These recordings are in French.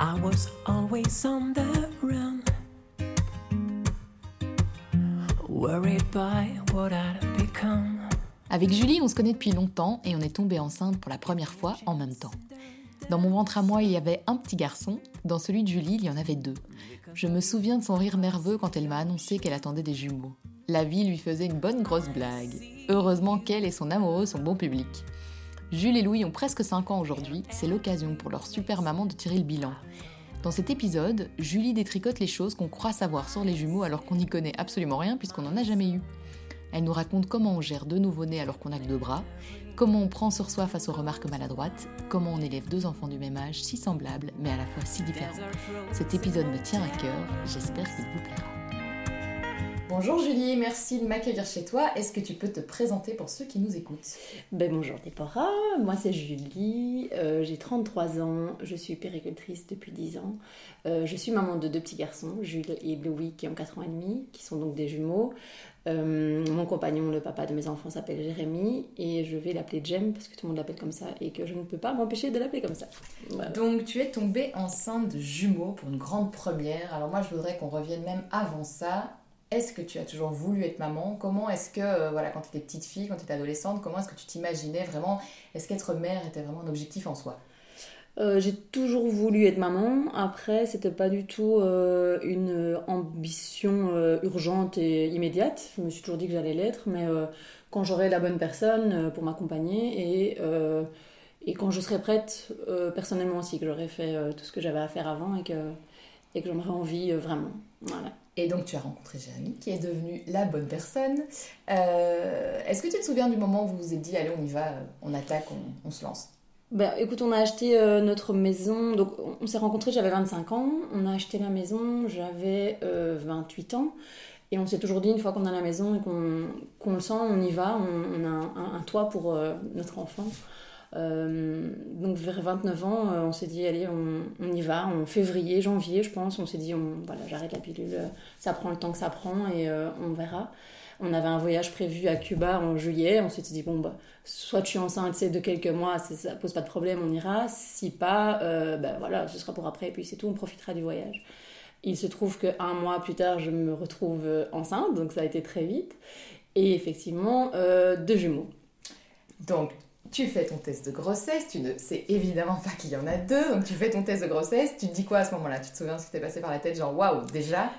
I was always on the run. Worried by what I'd become. Avec Julie, on se connaît depuis longtemps et on est tombé enceinte pour la première fois en même temps. Dans mon ventre à moi, il y avait un petit garçon. Dans celui de Julie, il y en avait deux. Je me souviens de son rire nerveux quand elle m'a annoncé qu'elle attendait des jumeaux. La vie lui faisait une bonne grosse blague. Heureusement qu'elle et son amoureux sont bon public. Jules et Louis ont presque 5 ans aujourd'hui, c'est l'occasion pour leur super maman de tirer le bilan. Dans cet épisode, Julie détricote les choses qu'on croit savoir sur les jumeaux alors qu'on n'y connaît absolument rien puisqu'on n'en a jamais eu. Elle nous raconte comment on gère deux nouveau-nés alors qu'on n'a que deux bras, comment on prend sur soi face aux remarques maladroites, comment on élève deux enfants du même âge si semblables mais à la fois si différents. Cet épisode me tient à cœur, j'espère qu'il vous plaira. Bonjour Julie, merci de m'accueillir chez toi. Est-ce que tu peux te présenter pour ceux qui nous écoutent? Ben bonjour Déborah, moi c'est Julie, euh, j'ai 33 ans, je suis péricultrice depuis 10 ans. Euh, je suis maman de deux petits garçons, Jules et Louis qui ont 4 ans et demi, qui sont donc des jumeaux. Euh, mon compagnon, le papa de mes enfants, s'appelle Jérémy et je vais l'appeler Jem parce que tout le monde l'appelle comme ça et que je ne peux pas m'empêcher de l'appeler comme ça. Voilà. Donc tu es tombée enceinte de jumeaux pour une grande première. Alors moi je voudrais qu'on revienne même avant ça. Est-ce que tu as toujours voulu être maman? Comment est-ce que, euh, voilà, quand tu étais petite fille, quand tu étais adolescente, comment est-ce que tu t'imaginais vraiment Est-ce qu'être mère était vraiment un objectif en soi? Euh, j'ai toujours voulu être maman. Après, c'était pas du tout euh, une ambition urgente et immédiate. Je me suis toujours dit que j'allais l'être, mais quand j'aurai la bonne personne pour m'accompagner et, et quand je serai prête personnellement aussi, que j'aurai fait tout ce que j'avais à faire avant et que, et que j'en aurai envie euh, vraiment. Voilà. Et donc tu as rencontré Jérémy, qui est devenu la bonne personne. Euh, Est-ce que tu te souviens du moment où vous vous êtes dit, allez, on y va, euh, on attaque, on, on se lance? Ben, écoute, on a acheté euh, notre maison. Donc, on s'est rencontrés, j'avais 25 ans. On a acheté la maison, j'avais euh, 28 ans. Et on s'est toujours dit, une fois qu'on a la maison et qu'on le sent, on y va. On, on a un, un- un toit pour notre enfant. Euh, donc, vers 29 ans, euh, on s'est dit, allez, on, y va. En février, janvier, je pense, on s'est dit, on, voilà, j'arrête la pilule. euh, Ça prend le temps que ça prend et on verra. On avait un voyage prévu à Cuba en juillet. On s'est dit, bon, bah, soit je suis enceinte de quelques mois, ça pose pas de problème, on ira. Si pas, euh, ben voilà, ce sera pour après, et puis c'est tout, on profitera du voyage. Il se trouve qu'un mois plus tard, je me retrouve enceinte, donc ça a été très vite. Et effectivement, deux jumeaux. Donc, tu fais ton test de grossesse, tu ne sais évidemment pas qu'il y en a deux, donc tu fais ton test de grossesse, tu te dis quoi à ce moment-là? Tu te souviens ce qui t'est passé par la tête, genre waouh, déjà?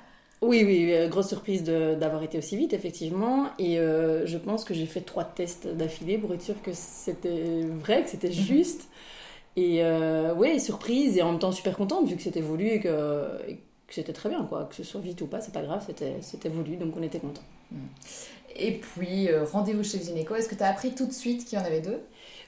Oui, oui, euh, grosse surprise d'avoir été aussi vite, effectivement. Et euh, je pense que j'ai fait trois tests d'affilée pour être sûre que c'était vrai, que c'était juste. Et euh, ouais, surprise et en même temps super contente vu que c'était voulu et que, que c'était très bien, quoi. Que ce soit vite ou pas, c'est pas grave, c'était c'était voulu, donc on était contents. Et puis, euh, rendez-vous chez le gynéco, est-ce que tu as appris tout de suite qu'il y en avait deux?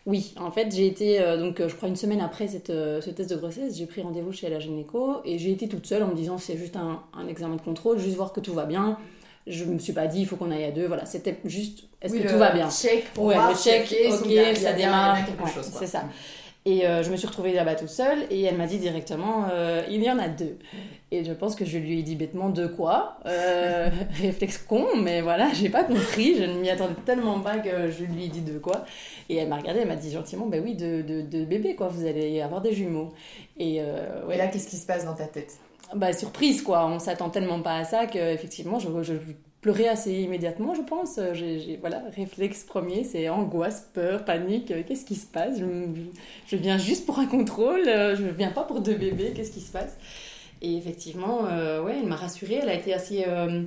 Oui, en fait, j'ai été, euh, donc euh, je crois une semaine après cette, euh, ce test de grossesse, j'ai pris rendez-vous chez la gynéco et j'ai été toute seule en me disant c'est juste un, un examen de contrôle, juste voir que tout va bien. Je me suis pas dit il faut qu'on aille à deux, voilà, c'était juste est-ce Oui, que le tout va bien? Check pour Ouais, voir le check, ok, ça démarre. Ouais, c'est ça. Et euh, je me suis retrouvée là-bas toute seule et elle m'a dit directement euh, il y en a deux. Et je pense que je lui ai dit bêtement deux quoi. Euh, réflexe con, mais voilà, j'ai pas compris. Je ne m'y attendais tellement pas que je lui ai dit deux quoi. Et elle m'a regardé, elle m'a dit gentiment ben oui, deux de, de bébés quoi, vous allez avoir des jumeaux. Et euh, ouais, Et là, qu'est-ce qui se passe dans ta tête? Bah, surprise quoi, on s'attend tellement pas à ça que effectivement je, je pleurais assez immédiatement je pense. J'ai, voilà, réflexe premier c'est angoisse, peur, panique, Euh, qu'est-ce qui se passe? Je, je viens juste pour un contrôle, je viens pas pour deux bébés, qu'est-ce qui se passe? Et effectivement, euh, ouais, elle m'a rassurée, elle a été assez euh,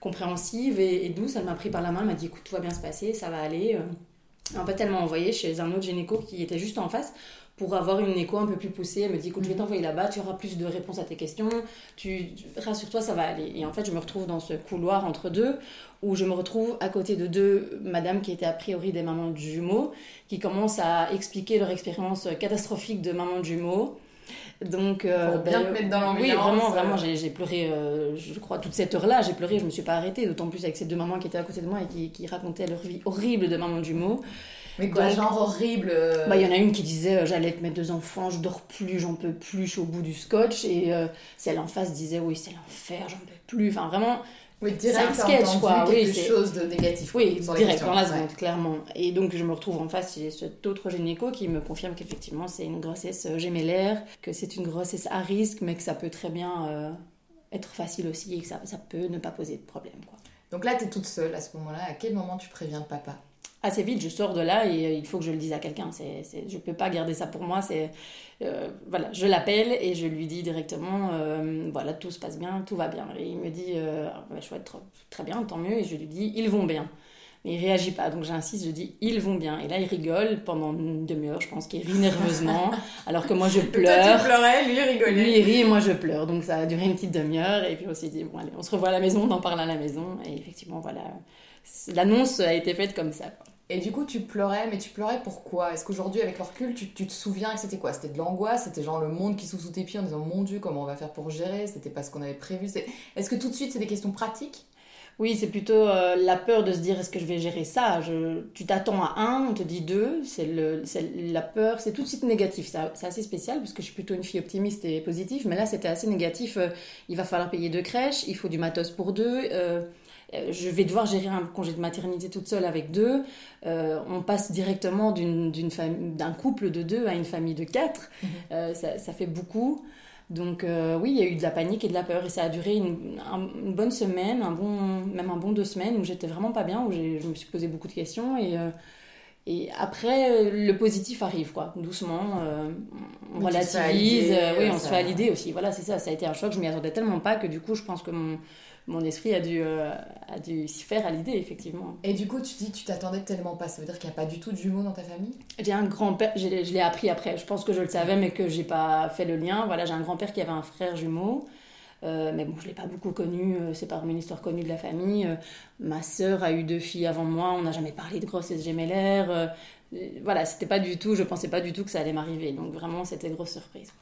compréhensive et, et douce, elle m'a pris par la main, elle m'a dit écoute tout va bien se passer, ça va aller. euh. En fait elle m'a envoyé chez un autre gynéco qui était juste en face pour avoir une écho un peu plus poussée. Elle me dit, écoute, je vais t'envoyer là-bas, tu auras plus de réponses à tes questions, tu, tu- rassure-toi, ça va aller. Et en fait, je me retrouve dans ce couloir entre deux, où je me retrouve à côté de deux madames qui étaient a priori des mamans de jumeaux, qui commencent à expliquer leur expérience catastrophique de maman de jumeaux. Donc, euh, bien te mettre dans Oui, l'ambiance, vraiment, euh. vraiment, j'ai pleuré, euh, je crois, toute cette heure-là, j'ai pleuré, je me suis pas arrêtée, d'autant plus avec ces deux mamans qui étaient à côté de moi et qui, qui racontaient leur vie horrible de maman de jumeaux. Mais quoi, Donc- genre horrible. euh, Bah, il y en a une qui disait euh, j'allais te mettre deux enfants, je dors plus, j'en peux plus, je suis au bout du scotch. Et celle en face disait oui, c'est l'enfer, j'en peux plus. Enfin, vraiment, Oui, C'est direct, un sketch, quoi, oui, quelque chose de négatif. oui, direct dans la seconde, clairement. Et donc, je me retrouve en face, j'ai cet autre gynéco qui me confirme qu'effectivement, c'est une grossesse euh, gémellaire, que c'est une grossesse à risque, mais que ça peut très bien euh, être facile aussi et que ça, ça peut ne pas poser de problème. Quoi. Donc là, t'es toute seule à ce moment-là. À quel moment tu préviens le papa? Assez vite, je sors de là et euh, il faut que je le dise à quelqu'un. C'est, c'est, je peux pas garder ça pour moi. C'est, euh, voilà, je l'appelle et je lui dis directement, euh, voilà, tout se passe bien, tout va bien. Et il me dit, euh, ouais, chouette, très, très bien, tant mieux. Et je lui dis, ils vont bien. Mais il réagit pas, donc j'insiste, je dis, ils vont bien. Et là, il rigole pendant une demi-heure, je pense qu'il rit nerveusement, alors que moi, je Toi, tu pleure. pleurais, lui rigolait. Lui, il rit et moi, je pleure. Donc, ça a duré une petite demi-heure. Et puis, on s'est dit, bon, allez, on se revoit à la maison, on en parle à la maison. Et effectivement, voilà, l'annonce a été faite comme ça. Et du coup, tu pleurais, mais tu pleurais pourquoi Est-ce qu'aujourd'hui, avec le recul, tu, tu te souviens que c'était quoi? C'était de l'angoisse? C'était genre le monde qui sous sous tes pieds en disant Mon Dieu, comment on va faire pour gérer? C'était pas ce qu'on avait prévu Est-ce que tout de suite, c'est des questions pratiques? Oui, c'est plutôt euh, la peur de se dire est-ce que je vais gérer ça? Tu t'attends à un, on te dit deux, c'est la peur, c'est tout de suite négatif. C'est assez spécial parce que je suis plutôt une fille optimiste et positive, mais là c'était assez négatif. Euh, il va falloir payer deux crèches, il faut du matos pour deux. euh, je vais devoir gérer un congé de maternité toute seule avec deux. Euh, on passe directement d'un couple de deux à une famille de quatre. Mhm. Euh, ça, ça fait beaucoup. Donc euh, oui, il y a eu de la panique et de la peur et ça a duré une, un- une bonne semaine, un bon, même un bon deux semaines où j'étais vraiment pas bien, où je me suis posé beaucoup de questions et, euh, et après euh, le positif arrive quoi, doucement, euh, on relativise, euh, oui, on ça- se fait à l'idée aussi, voilà c'est ça, ça a été un choc, je m'y attendais tellement pas que du coup je pense que mon, mon esprit a dû, euh, a dû s'y faire à l'idée effectivement. Et du coup, tu dis, tu t'attendais tellement pas. Ça veut dire qu'il n'y a pas du tout de jumeaux dans ta famille? J'ai un grand-père, je l'ai je l'ai appris après, je pense que je le savais mais que j'ai pas fait le lien. Voilà, j'ai un grand-père qui avait un frère jumeau, euh, mais bon, je l'ai pas beaucoup connu, euh, c'est pas une histoire connue de la famille. Euh, ma sœur a eu deux filles avant moi, on n'a jamais parlé de grossesse gémellaire. voilà, c'était pas du tout, je pensais pas du tout que ça allait m'arriver, donc vraiment c'était grosse surprise.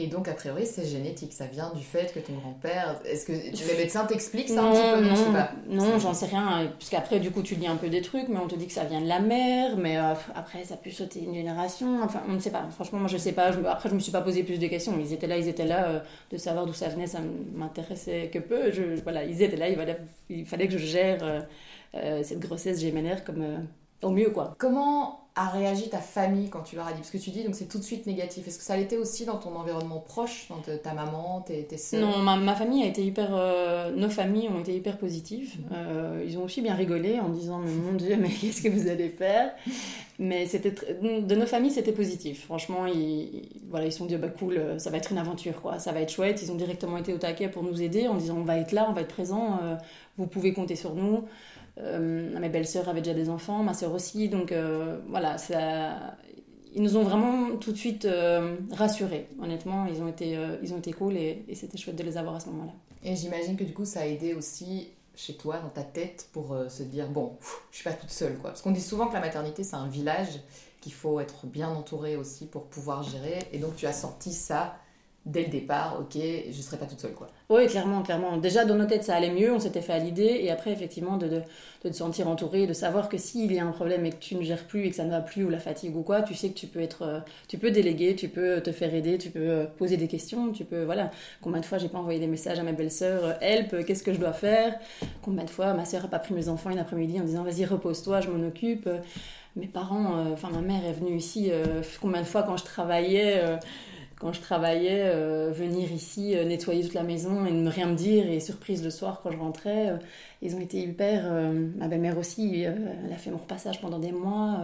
Et donc, a priori, c'est génétique. Ça vient du fait que ton grand-père. Est-ce que les médecins t'expliquent ça Non, un petit peu? Non, je sais pas. non, j'en sais rien, parce qu'après du coup tu lis un peu des trucs, mais on te dit que ça vient de la mère, mais euh, après ça a pu sauter une génération, enfin on ne sait pas, franchement moi je sais pas, Je après je me suis pas posé plus de questions, ils étaient là, ils étaient là, euh, de savoir d'où ça venait, ça m'intéressait que peu, je, voilà, ils étaient là, il fallait, il fallait que je gère euh, cette grossesse gémellaire comme au mieux quoi. Comment a réagi ta famille quand tu leur as dit Parce que tu dis, donc c'est tout de suite négatif. Est-ce que ça l'était aussi dans ton environnement proche, dans ta maman, tes, tes sœurs? Non, ma, ma famille a été hyper. euh, nos familles ont été hyper positives. Euh, ils ont aussi bien rigolé en disant Mais mon Dieu, mais qu'est-ce que vous allez faire? Mais c'était de nos familles, c'était positif. Franchement, ils, voilà, ils se sont dit Bah cool, euh, ça va être une aventure, quoi. Ça va être chouette. Ils ont directement été au taquet pour nous aider en disant On va être là, on va être présent, euh, vous pouvez compter sur nous. Euh, mes belles-sœurs avaient déjà des enfants, ma sœur aussi. Donc euh, voilà, ça. Ils nous ont vraiment tout de suite euh, rassurés. Honnêtement, ils ont été, euh, ils ont été cool et, c'était chouette de les avoir à ce moment-là. Et j'imagine que du coup, ça a aidé aussi chez toi, dans ta tête, pour se dire bon, pff, je suis pas toute seule, quoi. Parce qu'on dit souvent que la maternité, c'est un village, qu'il faut être bien entouré aussi pour pouvoir gérer. Et donc, tu as sorti ça dès le départ, ok, je serai pas toute seule, quoi. Oui, clairement, clairement. Déjà, dans nos têtes, ça allait mieux, on s'était fait à l'idée, et après, effectivement, de, te sentir entouré, de savoir que s'il y a un problème et que tu ne gères plus et que ça ne va plus, ou la fatigue ou quoi, tu sais que tu peux être, euh, tu peux déléguer, tu peux te faire aider, tu peux euh, poser des questions, tu peux, voilà. Combien de fois j'ai pas envoyé des messages à ma belle-sœur, euh, help, euh, qu'est-ce que je dois faire? Combien de fois ma sœur a pas pris mes enfants une après-midi en disant, vas-y, repose-toi, je m'en occupe? Euh, Mes parents, euh, enfin, ma mère est venue ici, euh, combien de fois quand je travaillais, euh, quand je travaillais, euh, venir ici euh, nettoyer toute la maison et ne rien me dire. Et surprise le soir quand je rentrais, euh, ils ont été hyper. ma belle-mère aussi, elle a fait mon repassage pendant des mois.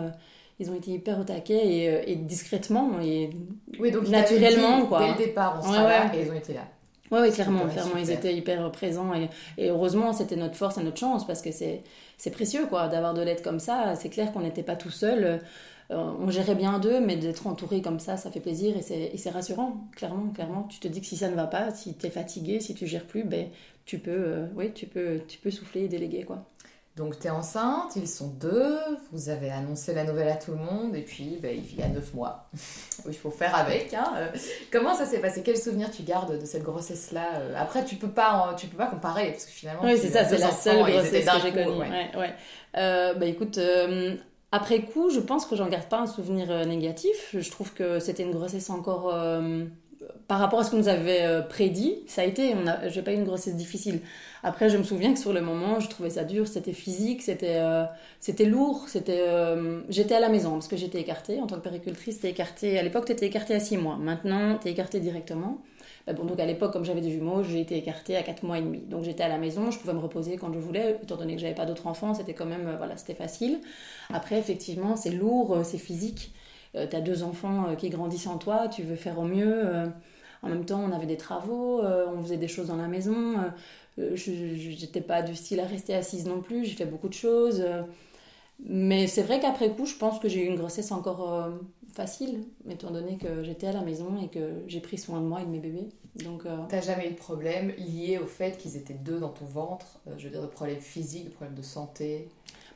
ils ont été hyper au taquet et, et discrètement. Et... Oui, donc Naturellement, dit, quoi. Dès le départ, on Ouais, sera là, ouais. et ils ont été là. Ouais, clairement, clairement, ils étaient hyper présents et, et heureusement, c'était notre force et notre chance parce que c'est c'est précieux quoi d'avoir de l'aide comme ça. C'est clair qu'on n'était pas tout seul. Euh, on gérait bien d'eux, mais d'être entouré comme ça, ça fait plaisir et c'est rassurant, clairement, clairement. Tu te dis que si ça ne va pas, si tu es fatigué, si tu gères plus, ben tu peux, euh, oui, tu peux, tu peux souffler et déléguer quoi. Donc, tu es enceinte, ils sont deux, vous avez annoncé la nouvelle à tout le monde, et puis ben, il y a neuf mois. il faut faire avec. Hein. euh. Comment ça s'est passé? Quel souvenir tu gardes de cette grossesse-là? Euh Après, tu peux pas, tu peux pas comparer, parce que finalement, Oui, c'est ça, c'est la seule grossesse que j'ai connue. ouais. Ouais, ouais. Euh, bah écoute, Après coup, je pense que j'en garde pas un souvenir euh, négatif. Je trouve que c'était une grossesse encore euh, par rapport à ce qu'on nous avait euh, prédit. Ça a été, on j'ai pas eu une grossesse difficile. Après, je me souviens que sur le moment, je trouvais ça dur. C'était physique, c'était, c'était lourd. C'était, j'étais à la maison parce que j'étais écartée en tant que péricultrice. T'es écartée. À l'époque, t'étais écartée à 6 mois. Maintenant, t'es écartée directement. Bah bon, donc à l'époque, comme j'avais des jumeaux, j'ai été écartée à 4 mois et demi. Donc j'étais à la maison, je pouvais me reposer quand je voulais, étant donné que j'avais pas d'autres enfants, c'était quand même, voilà, c'était facile. Après, effectivement, c'est lourd, c'est physique. Euh, tu as deux enfants euh, qui grandissent en toi, tu veux faire au mieux. Euh, en même temps, on avait des travaux, on faisait des choses dans la maison. je n'étais pas du style à rester assise non plus, j'ai fait beaucoup de choses. mais c'est vrai qu'après coup, je pense que j'ai eu une grossesse encore facile, étant donné que j'étais à la maison et que j'ai pris soin de moi et de mes bébés. Donc, T'as jamais eu de problème lié au fait qu'ils étaient deux dans ton ventre Je veux dire, de problèmes physiques, de problèmes de santé?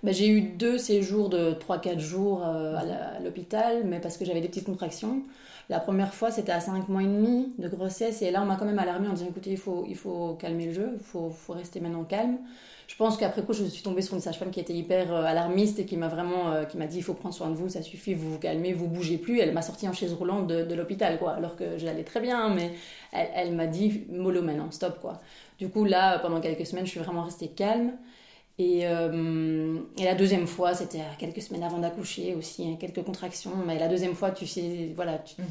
Bah, j'ai eu deux séjours de 3-4 jours euh, à l'hôpital, mais parce que j'avais des petites contractions. La première fois, c'était à 5 mois et demi de grossesse, et là, on m'a quand même alarmé en disant écoutez, il faut, il faut calmer le jeu, il faut, faut rester maintenant calme. Je pense qu'après coup, je suis tombée sur une sage-femme qui était hyper euh, alarmiste et qui m'a vraiment euh, qui m'a dit il faut prendre soin de vous, ça suffit, vous vous calmez, vous bougez plus. Elle m'a sorti en chaise roulante de, l'hôpital, quoi, alors que j'allais très bien, mais elle, elle m'a dit mollo maintenant, stop, quoi. Du coup, là, pendant quelques semaines, je suis vraiment restée calme. Et, euh, et, la deuxième fois, c'était quelques semaines avant d'accoucher aussi, hein, quelques contractions. Mais la deuxième fois, tu sais, voilà, tu mhm.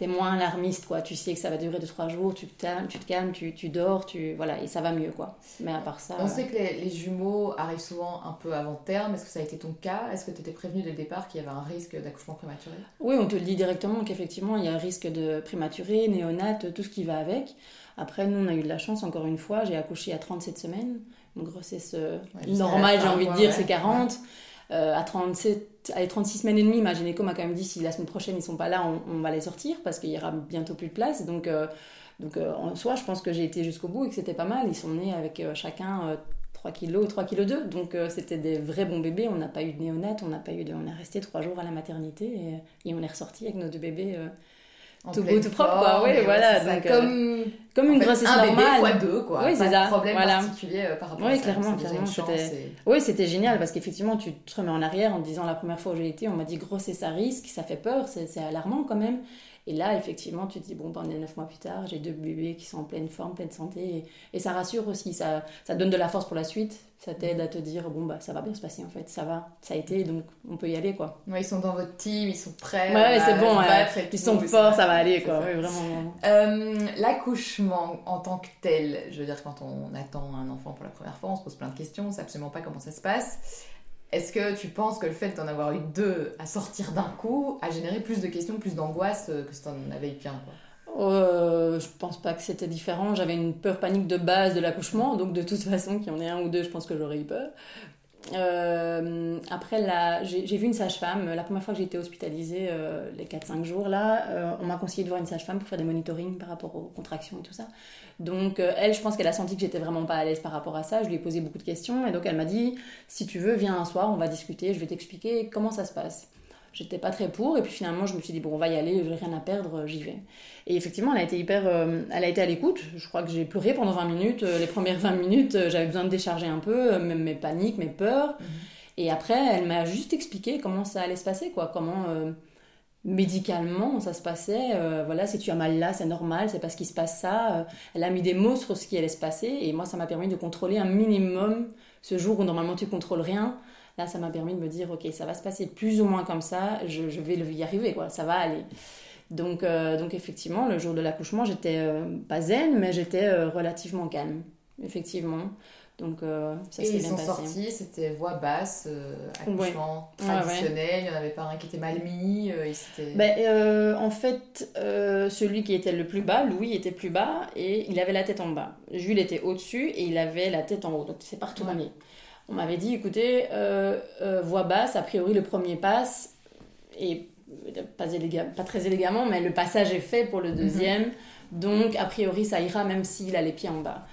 es moins alarmiste, quoi. Tu sais que ça va durer 2-3 jours, tu te calmes, tu, te calmes tu, tu, dors, tu, voilà, et ça va mieux, quoi. Mais à part ça. On sait que les, les, jumeaux arrivent souvent un peu avant terme. Est-ce que ça a été ton cas? Est-ce que tu étais prévenu dès le départ qu'il y avait un risque d'accouchement prématuré? Oui, on te le dit directement qu'effectivement, il y a un risque de prématuré, néonate, tout ce qui va avec. Après, nous, on a eu de la chance, encore une fois, j'ai accouché à 37 semaines une grossesse euh, normale, j'ai envie de dire, c'est 40. Euh, à 37, à 36 semaines et demie, ma gynéco m'a quand même dit si la semaine prochaine ils sont pas là, on, va les sortir parce qu'il y aura bientôt plus de place. Donc, euh, donc en soi, je pense que j'ai été jusqu'au bout et que c'était pas mal. Ils sont nés avec chacun 3 kilos, 3 kilos 2. Donc c'était des vrais bons bébés. On n'a pas eu de néonat, on n'a pas eu de... on est resté 3 jours à la maternité et, et on est ressorti avec nos deux bébés tout beau, tout propre, quoi. Oui, voilà. Donc, euh, comme, comme une grossesse un normale. bébé fois deux, quoi. Oui, c'est ça. problème particulier euh, par rapport oui, à ça. Clairement, clairement, c'était... Oui, c'était génial parce qu'effectivement, tu te remets en arrière en te disant la première fois où j'ai été, on m'a dit grossesse à risque, ça fait peur, c'est alarmant quand même. Et là, effectivement, tu te dis, bon, on est neuf mois plus tard, j'ai deux bébés qui sont en pleine forme, pleine santé. Et, ça rassure aussi, ça, ça donne de la force pour la suite. Ça t'aide à te dire, bon, bah, ça va bien se passer en fait, ça va, ça a été, donc on peut y aller, quoi. Ouais, ils sont dans votre team, ils sont prêts. Ouais, c'est bon, ils sont forts, ça va aller, quoi. Ouais, vraiment. Euh, L'accouchement en tant que tel, je veux dire, quand on attend un enfant pour la première fois, on se pose plein de questions, on sait absolument pas comment ça se passe. Est-ce que tu penses que le fait d'en avoir eu deux à sortir d'un coup a généré plus de questions, plus d'angoisse euh, que si t'en avais eu qu'un euh, je pense pas que c'était différent. J'avais une peur panique de base de l'accouchement, donc de toute façon, qu'il y en ait un ou deux, je pense que j'aurais eu peur. Euh, après, j'ai vu une sage-femme. La première fois que j'ai été hospitalisée, euh, les 4-5 jours, là, on m'a conseillé de voir une sage-femme pour faire des monitorings par rapport aux contractions et tout ça. Donc euh, elle, je pense qu'elle a senti que j'étais vraiment pas à l'aise par rapport à ça. Je lui ai posé beaucoup de questions et donc elle m'a dit si tu veux, viens un soir, on va discuter, je vais t'expliquer comment ça se passe. J'étais pas très pour et puis finalement je me suis dit bon on va y aller, j'ai rien à perdre, j'y vais. Et effectivement elle a été hyper, euh, elle a été à l'écoute. Je crois que j'ai pleuré pendant 20 minutes. Euh, les premières 20 minutes j'avais besoin de décharger un peu même mes paniques, mes peurs. Mhm. Et après elle m'a juste expliqué comment ça allait se passer quoi, comment médicalement ça se passait euh, voilà si tu as mal là c'est normal c'est parce qu'il se passe ça euh, elle a mis des mots sur ce qui allait se passer et moi ça m'a permis de contrôler un minimum ce jour où normalement tu contrôles rien là ça m'a permis de me dire ok ça va se passer plus ou moins comme ça je, vais y arriver quoi ça va aller donc euh, donc effectivement le jour de l'accouchement j'étais pas zen mais j'étais relativement calme effectivement donc euh, ça s'est bien passé. ils sont sortis, c'était voix basse, euh, accouchement traditionnel, il n'y en avait pas un qui était mal mis. Euh, ben, en fait, celui qui était le plus bas, Louis était plus bas et il avait la tête en bas. Jules était au-dessus et il avait la tête en haut, donc c'est partout retourné. On m'avait dit, écoutez, voix basse, a priori le premier passe, et pas, pas très élégamment, mais le passage est fait pour le mhm. deuxième, donc a priori ça ira même s'il a les pieds en bas.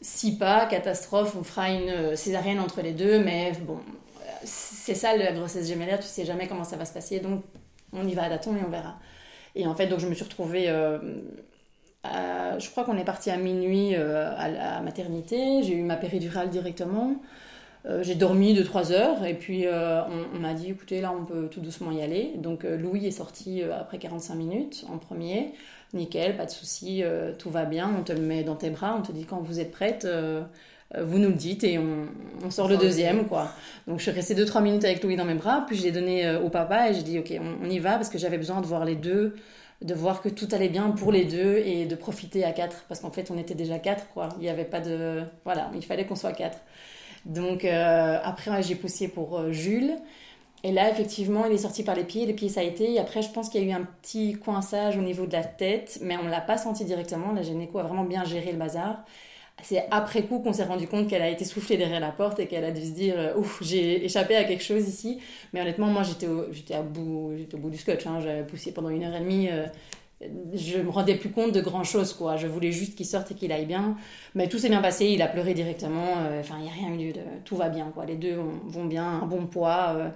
Si pas, catastrophe, on fera une euh, césarienne entre les deux, mais bon, c'est ça la grossesse gémellaire, tu sais jamais comment ça va se passer, donc on y va à daton et on verra. Et en fait, donc je me suis retrouvée, euh, je crois qu'on est parti à minuit euh, à la maternité, j'ai eu ma péridurale directement. Euh, j'ai dormi 2-3 heures et puis euh, on, on m'a dit écoutez là on peut tout doucement y aller. Donc euh, Louis est sorti après 45 minutes en premier. Nickel, pas de souci, tout va bien, on te le met dans tes bras, on te dit quand vous êtes prête, vous nous le dites et on, on sort le deuxième quoi. Donc je suis restée 2-3 minutes avec Louis dans mes bras, puis je l'ai donné au papa et j'ai dit ok on, on y va parce que j'avais besoin de voir les deux, de voir que tout allait bien pour les deux et de profiter à quatre parce qu'en fait on était déjà quatre quoi. Il n'y avait pas de... Voilà, il fallait qu'on soit quatre. Donc euh, après j'ai poussé pour euh, Jules. Et là, effectivement, il est sorti par les pieds. Les pieds, ça a été. Et après, je pense qu'il y a eu un petit coinçage au niveau de la tête, mais on ne l'a pas senti directement. La gynéco a vraiment bien géré le bazar. C'est après coup qu'on s'est rendu compte qu'elle a été soufflée derrière la porte et qu'elle a dû se dire euh, Ouf, j'ai échappé à quelque chose ici. Mais honnêtement, moi, j'étais au, bout, j'étais au bout du scotch. hein. J'avais poussé pendant une heure et demie. Je me rendais plus compte de grand chose, quoi. Je voulais juste qu'il sorte et qu'il aille bien. Mais tout s'est bien passé. Il a pleuré directement. euh, Enfin, il n'y a rien eu de. Tout va bien, quoi. Les deux vont, bien, un bon poids. euh,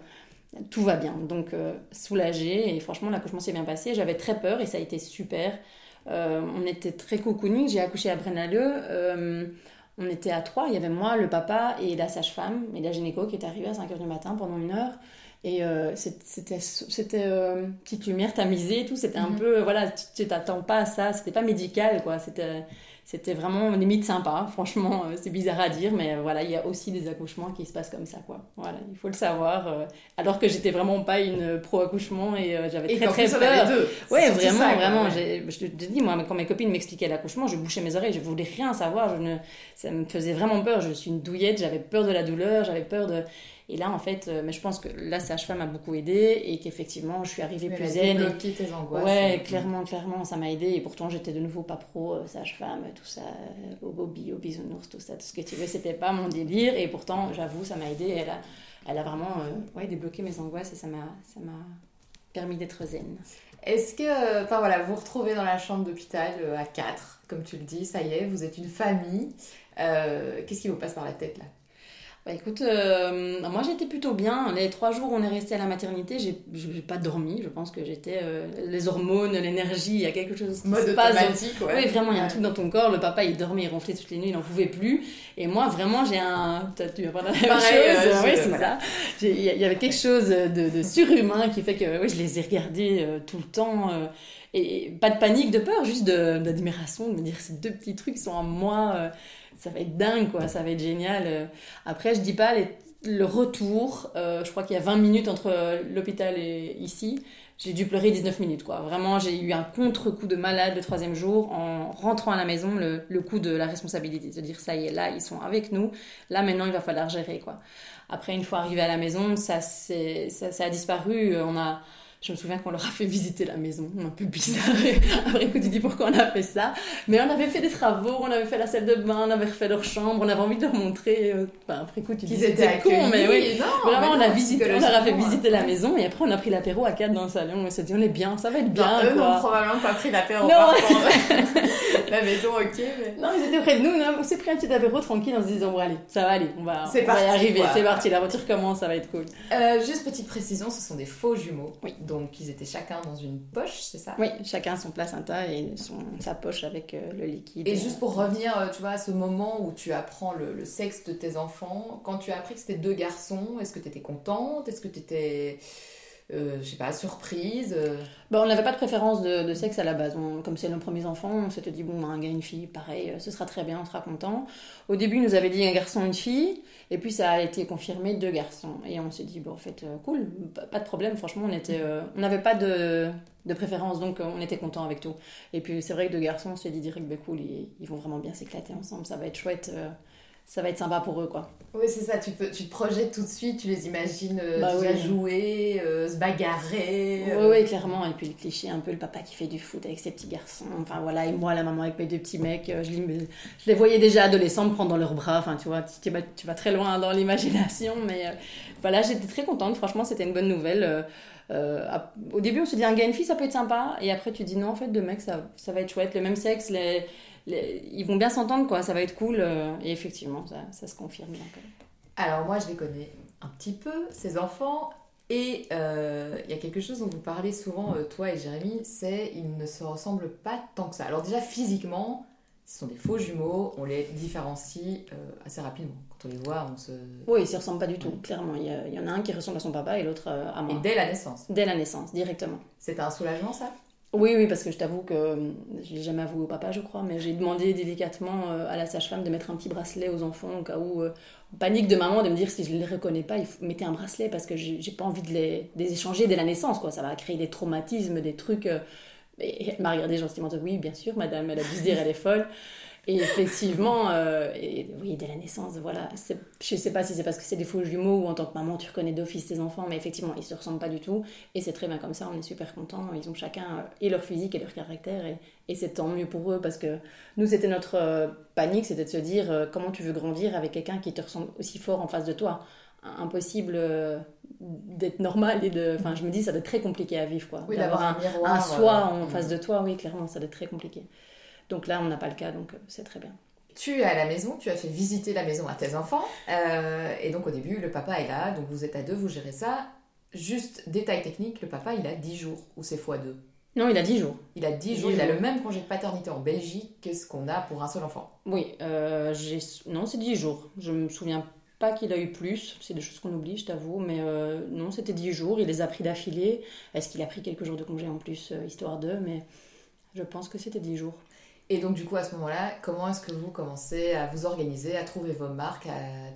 tout va bien. Donc, euh, soulagée. Et franchement, l'accouchement s'est bien passé. J'avais très peur et ça a été super. Euh, on était très cocooning. J'ai accouché à Brennaleux. On était à trois. Il y avait moi, le papa et la sage-femme et la gynéco qui est arrivée à 5h du matin pendant une heure. Et euh, c'était c'était euh, petite lumière tamisée et tout. C'était un Mhm. peu, voilà, tu t'attends pas à ça. C'était pas médical, quoi. C'était c'était vraiment limite sympa. Franchement, euh, c'est bizarre à dire, mais euh, voilà, il y a aussi des accouchements qui se passent comme ça, quoi. Voilà, il faut le savoir. euh, alors que j'étais vraiment pas une pro-accouchement et euh, j'avais Et très très plus, peur. deux. Ouais, vraiment, ça, vraiment. ouais. Je te te dis, moi, quand mes copines m'expliquaient l'accouchement, je bouchais mes oreilles, je voulais rien savoir. Je ne, ça me faisait vraiment peur. Je suis une douillette, j'avais peur de la douleur, j'avais peur de. Et là, en fait, euh, mais je pense que la sage-femme a beaucoup aidé et qu'effectivement, je suis arrivée Mais plus zen. et- débloqué tes angoisses. Ouais, Et- clairement, clairement, ça m'a aidé. Et pourtant, j'étais de nouveau pas pro, euh, sage-femme, tout ça, euh, au bobby, au bisounours, tout ça, tout ce que tu veux. C'était pas mon délire. Et pourtant, j'avoue, ça m'a aidé. Elle a, elle a vraiment euh, ouais, débloqué mes angoisses et ça m'a, ça m'a permis d'être zen. Est-ce que, euh, enfin voilà, vous vous retrouvez dans la chambre d'hôpital euh, à 4, comme tu le dis, ça y est, vous êtes une famille. Euh, Qu'est-ce qui vous passe par la tête là? Bah écoute, euh, moi j'étais plutôt bien. Les trois jours où on est resté à la maternité, j'ai, j'ai pas dormi. Je pense que j'étais. euh, les hormones, l'énergie, il y a quelque chose qui Mode se passe. automatique, ouais. Oui, vraiment, il y a un truc dans ton corps. Le papa, il dormait, il ronflait toutes les nuits, il n'en pouvait plus. Et moi, vraiment, j'ai un. Tu vas pas la même Pareil, chose. euh, oui, c'est ça. Il y, avait quelque chose de, de surhumain qui fait que oui, je les ai regardés euh, tout le temps. et pas de panique, de peur, juste de- d'admiration, de, me dire ces deux petits trucs sont en moi. euh, ça va être dingue, quoi. Ça va être génial. euh. Après, je dis pas le retour. euh, je crois qu'il y a 20 minutes entre euh, l'hôpital et ici. J'ai dû pleurer 19 minutes, quoi. Vraiment, j'ai eu un contre-coup de malade le troisième jour en rentrant à la maison, le, coup de la responsabilité, de dire ça y est, là, ils sont avec nous. Là, maintenant, il va falloir gérer, quoi. Après, une fois arrivé à la maison, ça, ça, ça a disparu. On a, je me souviens qu'on leur a fait visiter la maison, un peu bizarre. Après, écoute, tu dis pourquoi on a fait ça? Mais on avait fait des travaux, on avait fait la salle de bain, on avait refait leur chambre, on avait envie de leur montrer. euh, Enfin, après, écoute, tu dis c'était con, mais oui. Non, Vraiment, mais on a visité, on leur a fait visiter la maison et après on a pris l'apéro à quatre dans le salon. On s'est dit on est bien, ça va être Non, bien. eux n'ont probablement pas pris l'apéro Non. par. la maison, ok, mais... Non, ils étaient près de nous, non, on s'est pris un petit apéro tranquille en se disant bon allez, ça va aller, on va, y arriver, c'est parti, la voiture commence, ça va être cool. Euh, juste petite précision, ce sont des faux jumeaux. Oui. Donc ils étaient chacun dans une poche, c'est ça? Oui, chacun son placenta et son, sa poche avec euh, le liquide. Et juste pour revenir, euh, tu vois, à ce moment où tu apprends le, le sexe de tes enfants, quand tu as appris que c'était deux garçons, est-ce que tu étais contente? Est-ce que tu étais, je sais pas, surprise Euh, Bah, on n'avait pas de préférence de, sexe à la base. Comme c'est nos premiers enfants, on s'était dit, bon, bah, un gars, une fille, pareil, euh, ce sera très bien, on sera content. Au début, ils nous avait dit un garçon, une fille, et puis ça a été confirmé deux garçons. Et on s'est dit, bon, en fait, euh, cool, pas, de problème, franchement, on était, euh, on n'avait pas de, de préférence, donc euh, on était content avec tout. Et puis c'est vrai que deux garçons, on s'est dit direct, bah, cool, ils, ils vont vraiment bien s'éclater ensemble, ça va être chouette, euh, ça va être sympa pour eux, quoi. Oui, c'est ça, tu, peux, tu te projettes tout de suite, tu les imagines euh, Bah déjà oui. jouer, euh, se bagarrer. Oui, euh, oui, clairement. Et puis le cliché, un peu le papa qui fait du foot avec ses petits garçons. Enfin voilà, et moi, la maman avec mes deux petits mecs. euh, Je, les- je les voyais déjà adolescents me prendre dans leurs bras. Enfin, tu vois, tu, tu vas, très loin dans l'imagination. Mais voilà, j'étais très contente. Franchement, c'était une bonne nouvelle. Au début, on se dit un gars, une fille, ça peut être sympa. Et après, tu dis non, en fait, deux mecs, ça, ça va être chouette. Le même sexe, les, les- ils vont bien s'entendre, quoi. Ça va être cool. euh, et effectivement, ça, ça se confirme. euh. Alors moi, je les connais un petit peu, ces enfants. Et euh, il y a quelque chose dont vous parlez souvent, euh, toi et Jérémy, c'est ils ne se ressemblent pas tant que ça. Alors déjà, physiquement, Ce sont des faux jumeaux, on les différencie assez rapidement. Quand on les voit, on se. Oui, ils se ressemblent pas du tout, clairement. Il y, en a un qui ressemble à son papa et l'autre à Et moi. dès la naissance. Dès la naissance, directement. C'était un soulagement, ça? Oui, oui, parce que je t'avoue que euh, je l'ai jamais avoué au papa, je crois, mais j'ai demandé délicatement euh, à la sage-femme de mettre un petit bracelet aux enfants au cas où. euh, panique de maman de me dire si je les reconnais pas, il faut mettez un bracelet parce que j'ai pas envie de les, échanger dès la naissance, quoi. Ça va créer des traumatismes, des trucs. euh, et elle m'a regardé gentiment, oui, bien sûr, madame, elle a dû se dire, elle est folle. Et effectivement, euh, et oui, dès la naissance, voilà. Je sais pas si c'est parce que c'est des faux jumeaux ou en tant que maman, tu reconnais d'office tes enfants, mais effectivement, ils se ressemblent pas du tout. Et c'est très bien comme ça, on est super contents. Ils ont chacun euh, et leur physique et leur caractère, et, et c'est tant mieux pour eux parce que nous, c'était notre euh, panique, c'était de se dire euh, comment tu veux grandir avec quelqu'un qui te ressemble aussi fort en face de toi? Impossible euh, d'être normal et de. Enfin, je me dis, ça doit être très compliqué à vivre, quoi. Oui, D'avoir un miroir. un soi euh, en face de toi, oui, clairement, ça doit être très compliqué. Donc là, on n'a pas le cas, donc euh, c'est très bien. Tu es à la maison, tu as fait visiter la maison à tes enfants. euh, et donc au début, le papa est là, donc vous êtes à deux, vous gérez ça. Juste détail technique, le papa il a 10 jours, ou c'est fois 2. Non, il a 10 jours. Il a 10 10 jours, il a le même congé de paternité en Belgique que ce qu'on a pour un seul enfant. Oui, euh, non, c'est 10 jours. Je me souviens pas qu'il a eu plus. C'est des choses qu'on oublie, je t'avoue. Mais euh, non, c'était 10 jours. Il les a pris d'affilée. Est-ce qu'il a pris quelques jours de congé en plus, euh, histoire d'eux? Mais je pense que c'était 10 jours. Et donc du coup à ce moment-là, comment est-ce que vous commencez à vous organiser, à trouver vos marques,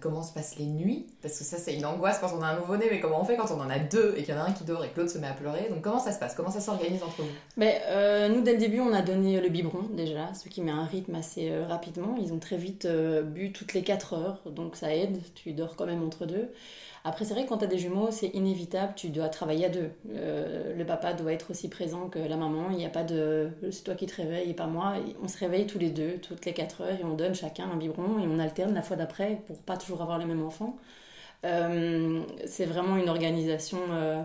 comment se passent les nuits? Parce que ça c'est une angoisse quand on a un nouveau-né, mais comment on fait quand on en a deux et qu'il y en a un qui dort et que l'autre se met à pleurer? Donc comment ça se passe? Comment ça s'organise entre vous? Mais euh, nous, dès le début, on a donné le biberon déjà, ce qui met un rythme assez euh, rapidement. Ils ont très vite euh, bu toutes les 4 heures, donc ça aide. Tu dors quand même entre deux. Après, c'est vrai que quand tu as des jumeaux, c'est inévitable, tu dois travailler à deux. Euh, le papa doit être aussi présent que la maman. Il n'y a pas de c'est toi qui te réveilles et pas moi. On se réveille tous les deux, toutes les 4 heures, et on donne chacun un biberon et on alterne la fois d'après pour pas toujours avoir les mêmes enfants. Euh, c'est vraiment une organisation. euh,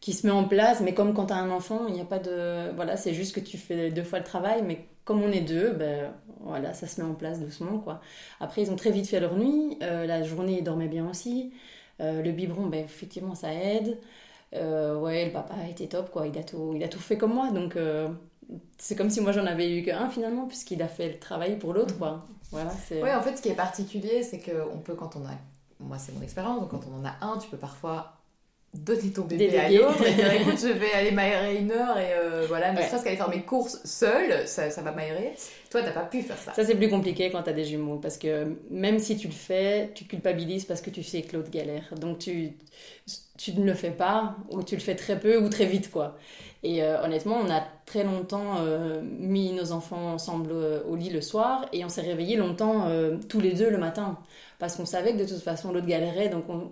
qui se met en place, mais comme quand tu as un enfant, il n'y a pas de... Voilà, c'est juste que tu fais deux fois le travail, mais comme on est deux, ben voilà, ça se met en place doucement, quoi. Après, ils ont très vite fait leur nuit, la journée, ils dormaient bien aussi. Euh, le biberon, ben effectivement, ça aide. Euh, ouais, le papa était top, quoi, il a tout, il a tout fait comme moi, donc euh, c'est comme si moi j'en avais eu qu'un finalement, puisqu'il a fait le travail pour l'autre, quoi. Voilà, c'est... Oui, en fait, ce qui est particulier, c'est qu'on peut, quand on a. Moi, c'est mon expérience, donc quand on en a un, tu peux parfois donner ton bébé à Déléguer. l'autre et dire écoute, je vais aller m'aérer une heure et euh, voilà, ne Ouais. serait-ce qu'aller faire mes courses seule, ça, ça va m'aérer. Toi, t'as pas pu faire ça. Ça, c'est plus compliqué quand tu as des jumeaux parce que même si tu le fais, tu culpabilises parce que tu sais que l'autre galère. Donc, tu, tu ne le fais pas ou tu le fais très peu ou très vite, quoi. Et euh, honnêtement, on a très longtemps euh, mis nos enfants ensemble euh, au lit le soir et on s'est réveillés longtemps tous les deux le matin. Parce qu'on savait que de toute façon l'autre galérait donc on,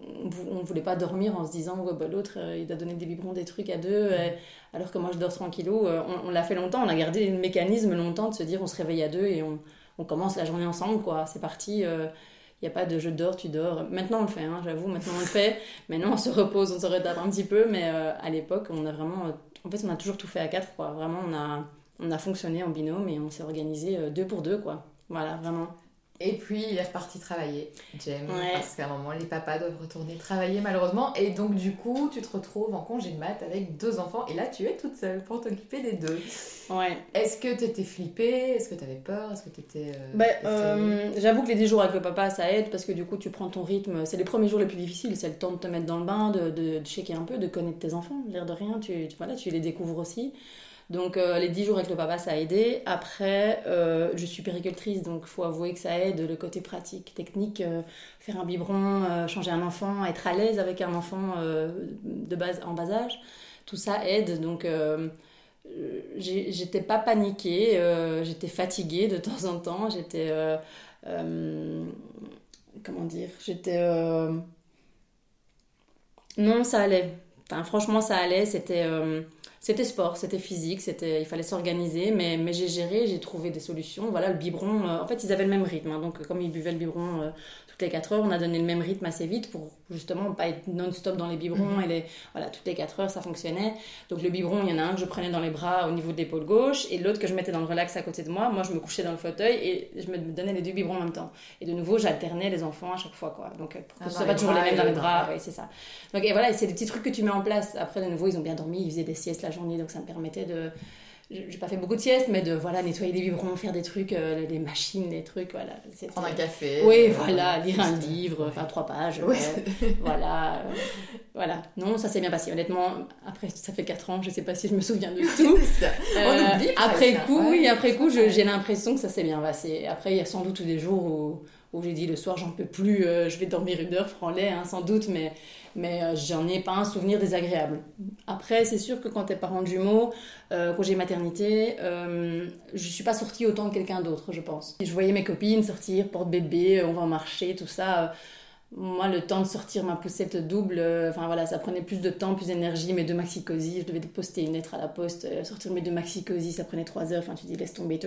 on voulait pas dormir en se disant ouais, bah, l'autre il doit donner des biberons des trucs à deux alors que moi je dors tranquillou. On, l'a fait longtemps on a gardé le mécanisme longtemps de se dire on se réveille à deux et on, on commence la journée ensemble quoi. C'est parti il n'y a pas de je dors tu dors. Maintenant on le fait hein, j'avoue maintenant on le fait. Maintenant on se repose on se retarde un petit peu mais à l'époque on a vraiment en fait on a toujours tout fait à quatre quoi. Vraiment on a on a fonctionné en binôme et on s'est organisé euh, deux pour deux quoi. Voilà vraiment Et puis, il est reparti travailler, Ouais. parce qu'à un moment, les papas doivent retourner travailler malheureusement. Et donc, du coup, tu te retrouves en congé de maths avec deux enfants et là, tu es toute seule pour t'occuper des deux. ouais Est-ce que t'étais flippée? Est-ce que t'avais peur? Est-ce que t'étais. euh, effrayée? euh, J'avoue que les 10 jours avec le papa, ça aide parce que du coup, tu prends ton rythme. C'est les premiers jours les plus difficiles. C'est le temps de te mettre dans le bain, de, de, de checker un peu, de connaître tes enfants. L'air de rien, tu, tu- voilà, tu les découvres aussi. Donc, euh, les 10 jours avec le papa, ça a aidé. Après, euh, je suis péricultrice, donc faut avouer que ça aide le côté pratique, technique. euh, faire un biberon, changer un enfant, être à l'aise avec un enfant de base, en bas âge. Tout ça aide. Donc, j'étais pas paniquée, j'étais fatiguée de temps en temps, j'étais. comment dire J'étais. Non, ça allait. Franchement, ça allait. C'était. C'était sport, c'était physique, c'était, il fallait s'organiser, mais, j'ai géré, j'ai trouvé des solutions. Voilà, le biberon, euh, en fait, ils avaient le même rythme. hein, donc, comme ils buvaient le biberon euh, toutes les 4 heures, on a donné le même rythme assez vite pour justement pas être non-stop dans les biberons. Mhm. Et les, voilà, toutes les 4 heures, ça fonctionnait. Donc, le biberon, il y en a un que je prenais dans les bras au niveau de l'épaule gauche et l'autre que je mettais dans le relax à côté de moi. Moi, je me couchais dans le fauteuil et je me donnais les deux biberons en même temps. Et de nouveau, j'alternais les enfants à chaque fois, quoi. Donc, euh, pour que Ah, ce soit pas toujours les mêmes dans les bras, ouais, c'est ça. Donc, et voilà, et c'est des petits trucs que tu mets en place. Après, de nouveau, ils ont bien dormi, ils faisaient des siestes la journée, donc ça me permettait de, j'ai pas fait beaucoup de siestes, mais de voilà, nettoyer les biberons, faire des trucs, euh, les machines, des trucs, voilà. Prendre un café. Oui, euh, voilà, lire un juste- livre, enfin trois pages. Ouais. euh, voilà, euh, voilà. Non, ça s'est bien passé. Honnêtement, après, ça fait 4 ans, je sais pas si je me souviens de tout. On Euh, oublie après presque, coup, hein. oui, après coup, j'ai l'impression que ça s'est bien passé. Après, il y a sans doute des jours où, où j'ai dit le soir, j'en peux plus, euh, je vais dormir une heure, franc-lait, hein, sans doute, mais, mais euh, j'en ai pas un souvenir désagréable. Après, c'est sûr que quand t'es parent de jumeaux, euh, congé maternité, euh, je suis pas sortie autant que quelqu'un d'autre, je pense. Je voyais mes copines sortir, porte-bébé, on va marcher, tout ça. moi, le temps de sortir ma poussette double, enfin voilà, ça prenait plus de temps, plus d'énergie. Mes deux maxi-cosy, je devais poster une lettre à la poste, sortir mes deux maxi-cosy, ça prenait trois heures. Enfin, tu dis, laisse tomber.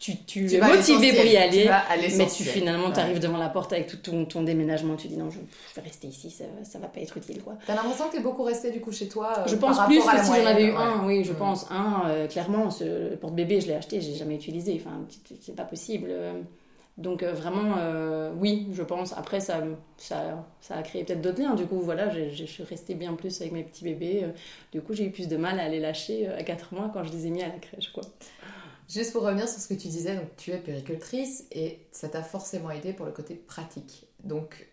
Tu, tu, Tu es motivé pour y aller, tu mais tu finalement, Ouais. tu arrives devant la porte avec tout ton, ton déménagement. Tu dis, non, je, je vais rester ici, ça, ça va pas être utile, quoi. T'as l'impression que t'es beaucoup resté du coup chez toi euh, Je par pense plus que si j'en avais eu un, ouais. oui, je Mm. pense. Un, euh, clairement, ce porte-bébé, je l'ai acheté, j'ai jamais utilisé. Enfin, c'est- pas possible. Donc, euh, vraiment, oui, je pense. Après, ça, ça, ça a créé peut-être d'autres liens. Du coup, voilà, j'ai- je suis restée bien plus avec mes petits bébés. Du coup, j'ai eu plus de mal à les lâcher à 4 mois quand je les ai mis à la crèche, quoi. Juste pour revenir sur ce que tu disais, donc tu es péricultrice et ça t'a forcément aidé pour le côté pratique. Donc,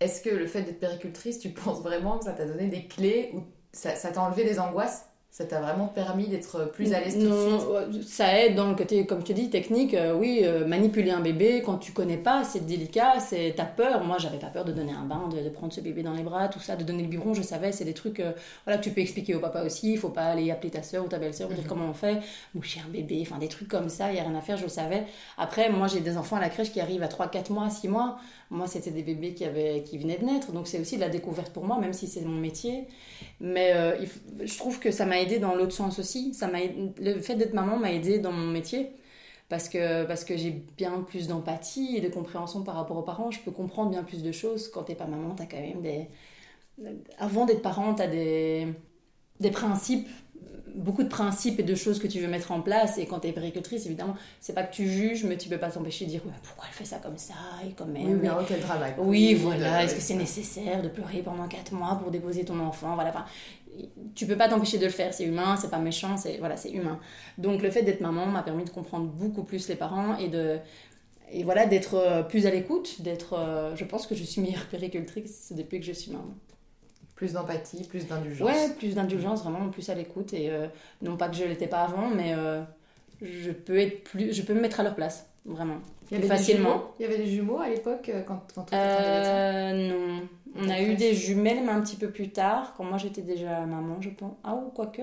est-ce que le fait d'être péricultrice, tu penses vraiment que ça t'a donné des clés ou ça ça t'a enlevé des angoisses? Ça t'a vraiment permis d'être plus à l'aise tout de suite? ça aide dans le côté, comme te dis, technique. euh, oui, euh, manipuler un bébé quand tu connais pas, c'est délicat, c'est t'as peur. Moi, j'avais pas peur de donner un bain, de, de prendre ce bébé dans les bras, tout ça, de donner le biberon. Je savais, c'est des trucs, euh, voilà, que tu peux expliquer au papa aussi. Il faut pas aller appeler ta soeur ou ta belle-sœur pour dire Mhm. comment on fait, moucher un bébé, enfin des trucs comme ça. Il y a rien à faire, je le savais. Après, moi, j'ai des enfants à la crèche qui arrivent à 3, 4 mois, 6 mois. Moi, c'était des bébés qui avaient, qui venaient de naître, donc c'est aussi de la découverte pour moi, même si c'est mon métier. Mais euh, je trouve que ça m'a aidé dans l'autre sens aussi. Ça m'a le fait d'être maman m'a aidé dans mon métier parce que, parce que j'ai bien plus d'empathie et de compréhension par rapport aux parents. Je peux comprendre bien plus de choses. Quand t'es pas maman, t'as quand même des. Avant d'être parent, t'as des, des principes, beaucoup de principes et de choses que tu veux mettre en place. Et quand t'es péricultrice, évidemment, c'est pas que tu juges, mais tu peux pas t'empêcher de dire Ouais, pourquoi elle fait ça comme ça et comme elle. Oui, mais quel drama. oui, voilà. Est-ce que c'est nécessaire de pleurer pendant 4 mois pour déposer ton enfant? Voilà. Enfin, tu peux pas t'empêcher de le faire. C'est humain, c'est pas méchant, c'est voilà, c'est humain. Donc le fait d'être maman m'a permis de comprendre beaucoup plus les parents et de et voilà d'être euh, plus à l'écoute, d'être. euh, je pense que je suis meilleure péricultrice depuis que je suis maman. Plus d'empathie, plus d'indulgence. Ouais, plus d'indulgence, vraiment plus à l'écoute et euh, non pas que je l'étais pas avant, mais euh, je peux être plus, je peux me mettre à leur place, vraiment. Il y avait facilement. Des jumeaux? Il y avait des jumeaux à l'époque euh, quand, quand délétion Euh, non. On a eu des jumelles, mais un petit peu plus tard, quand moi j'étais déjà maman, je pense. Ah, ou quoique.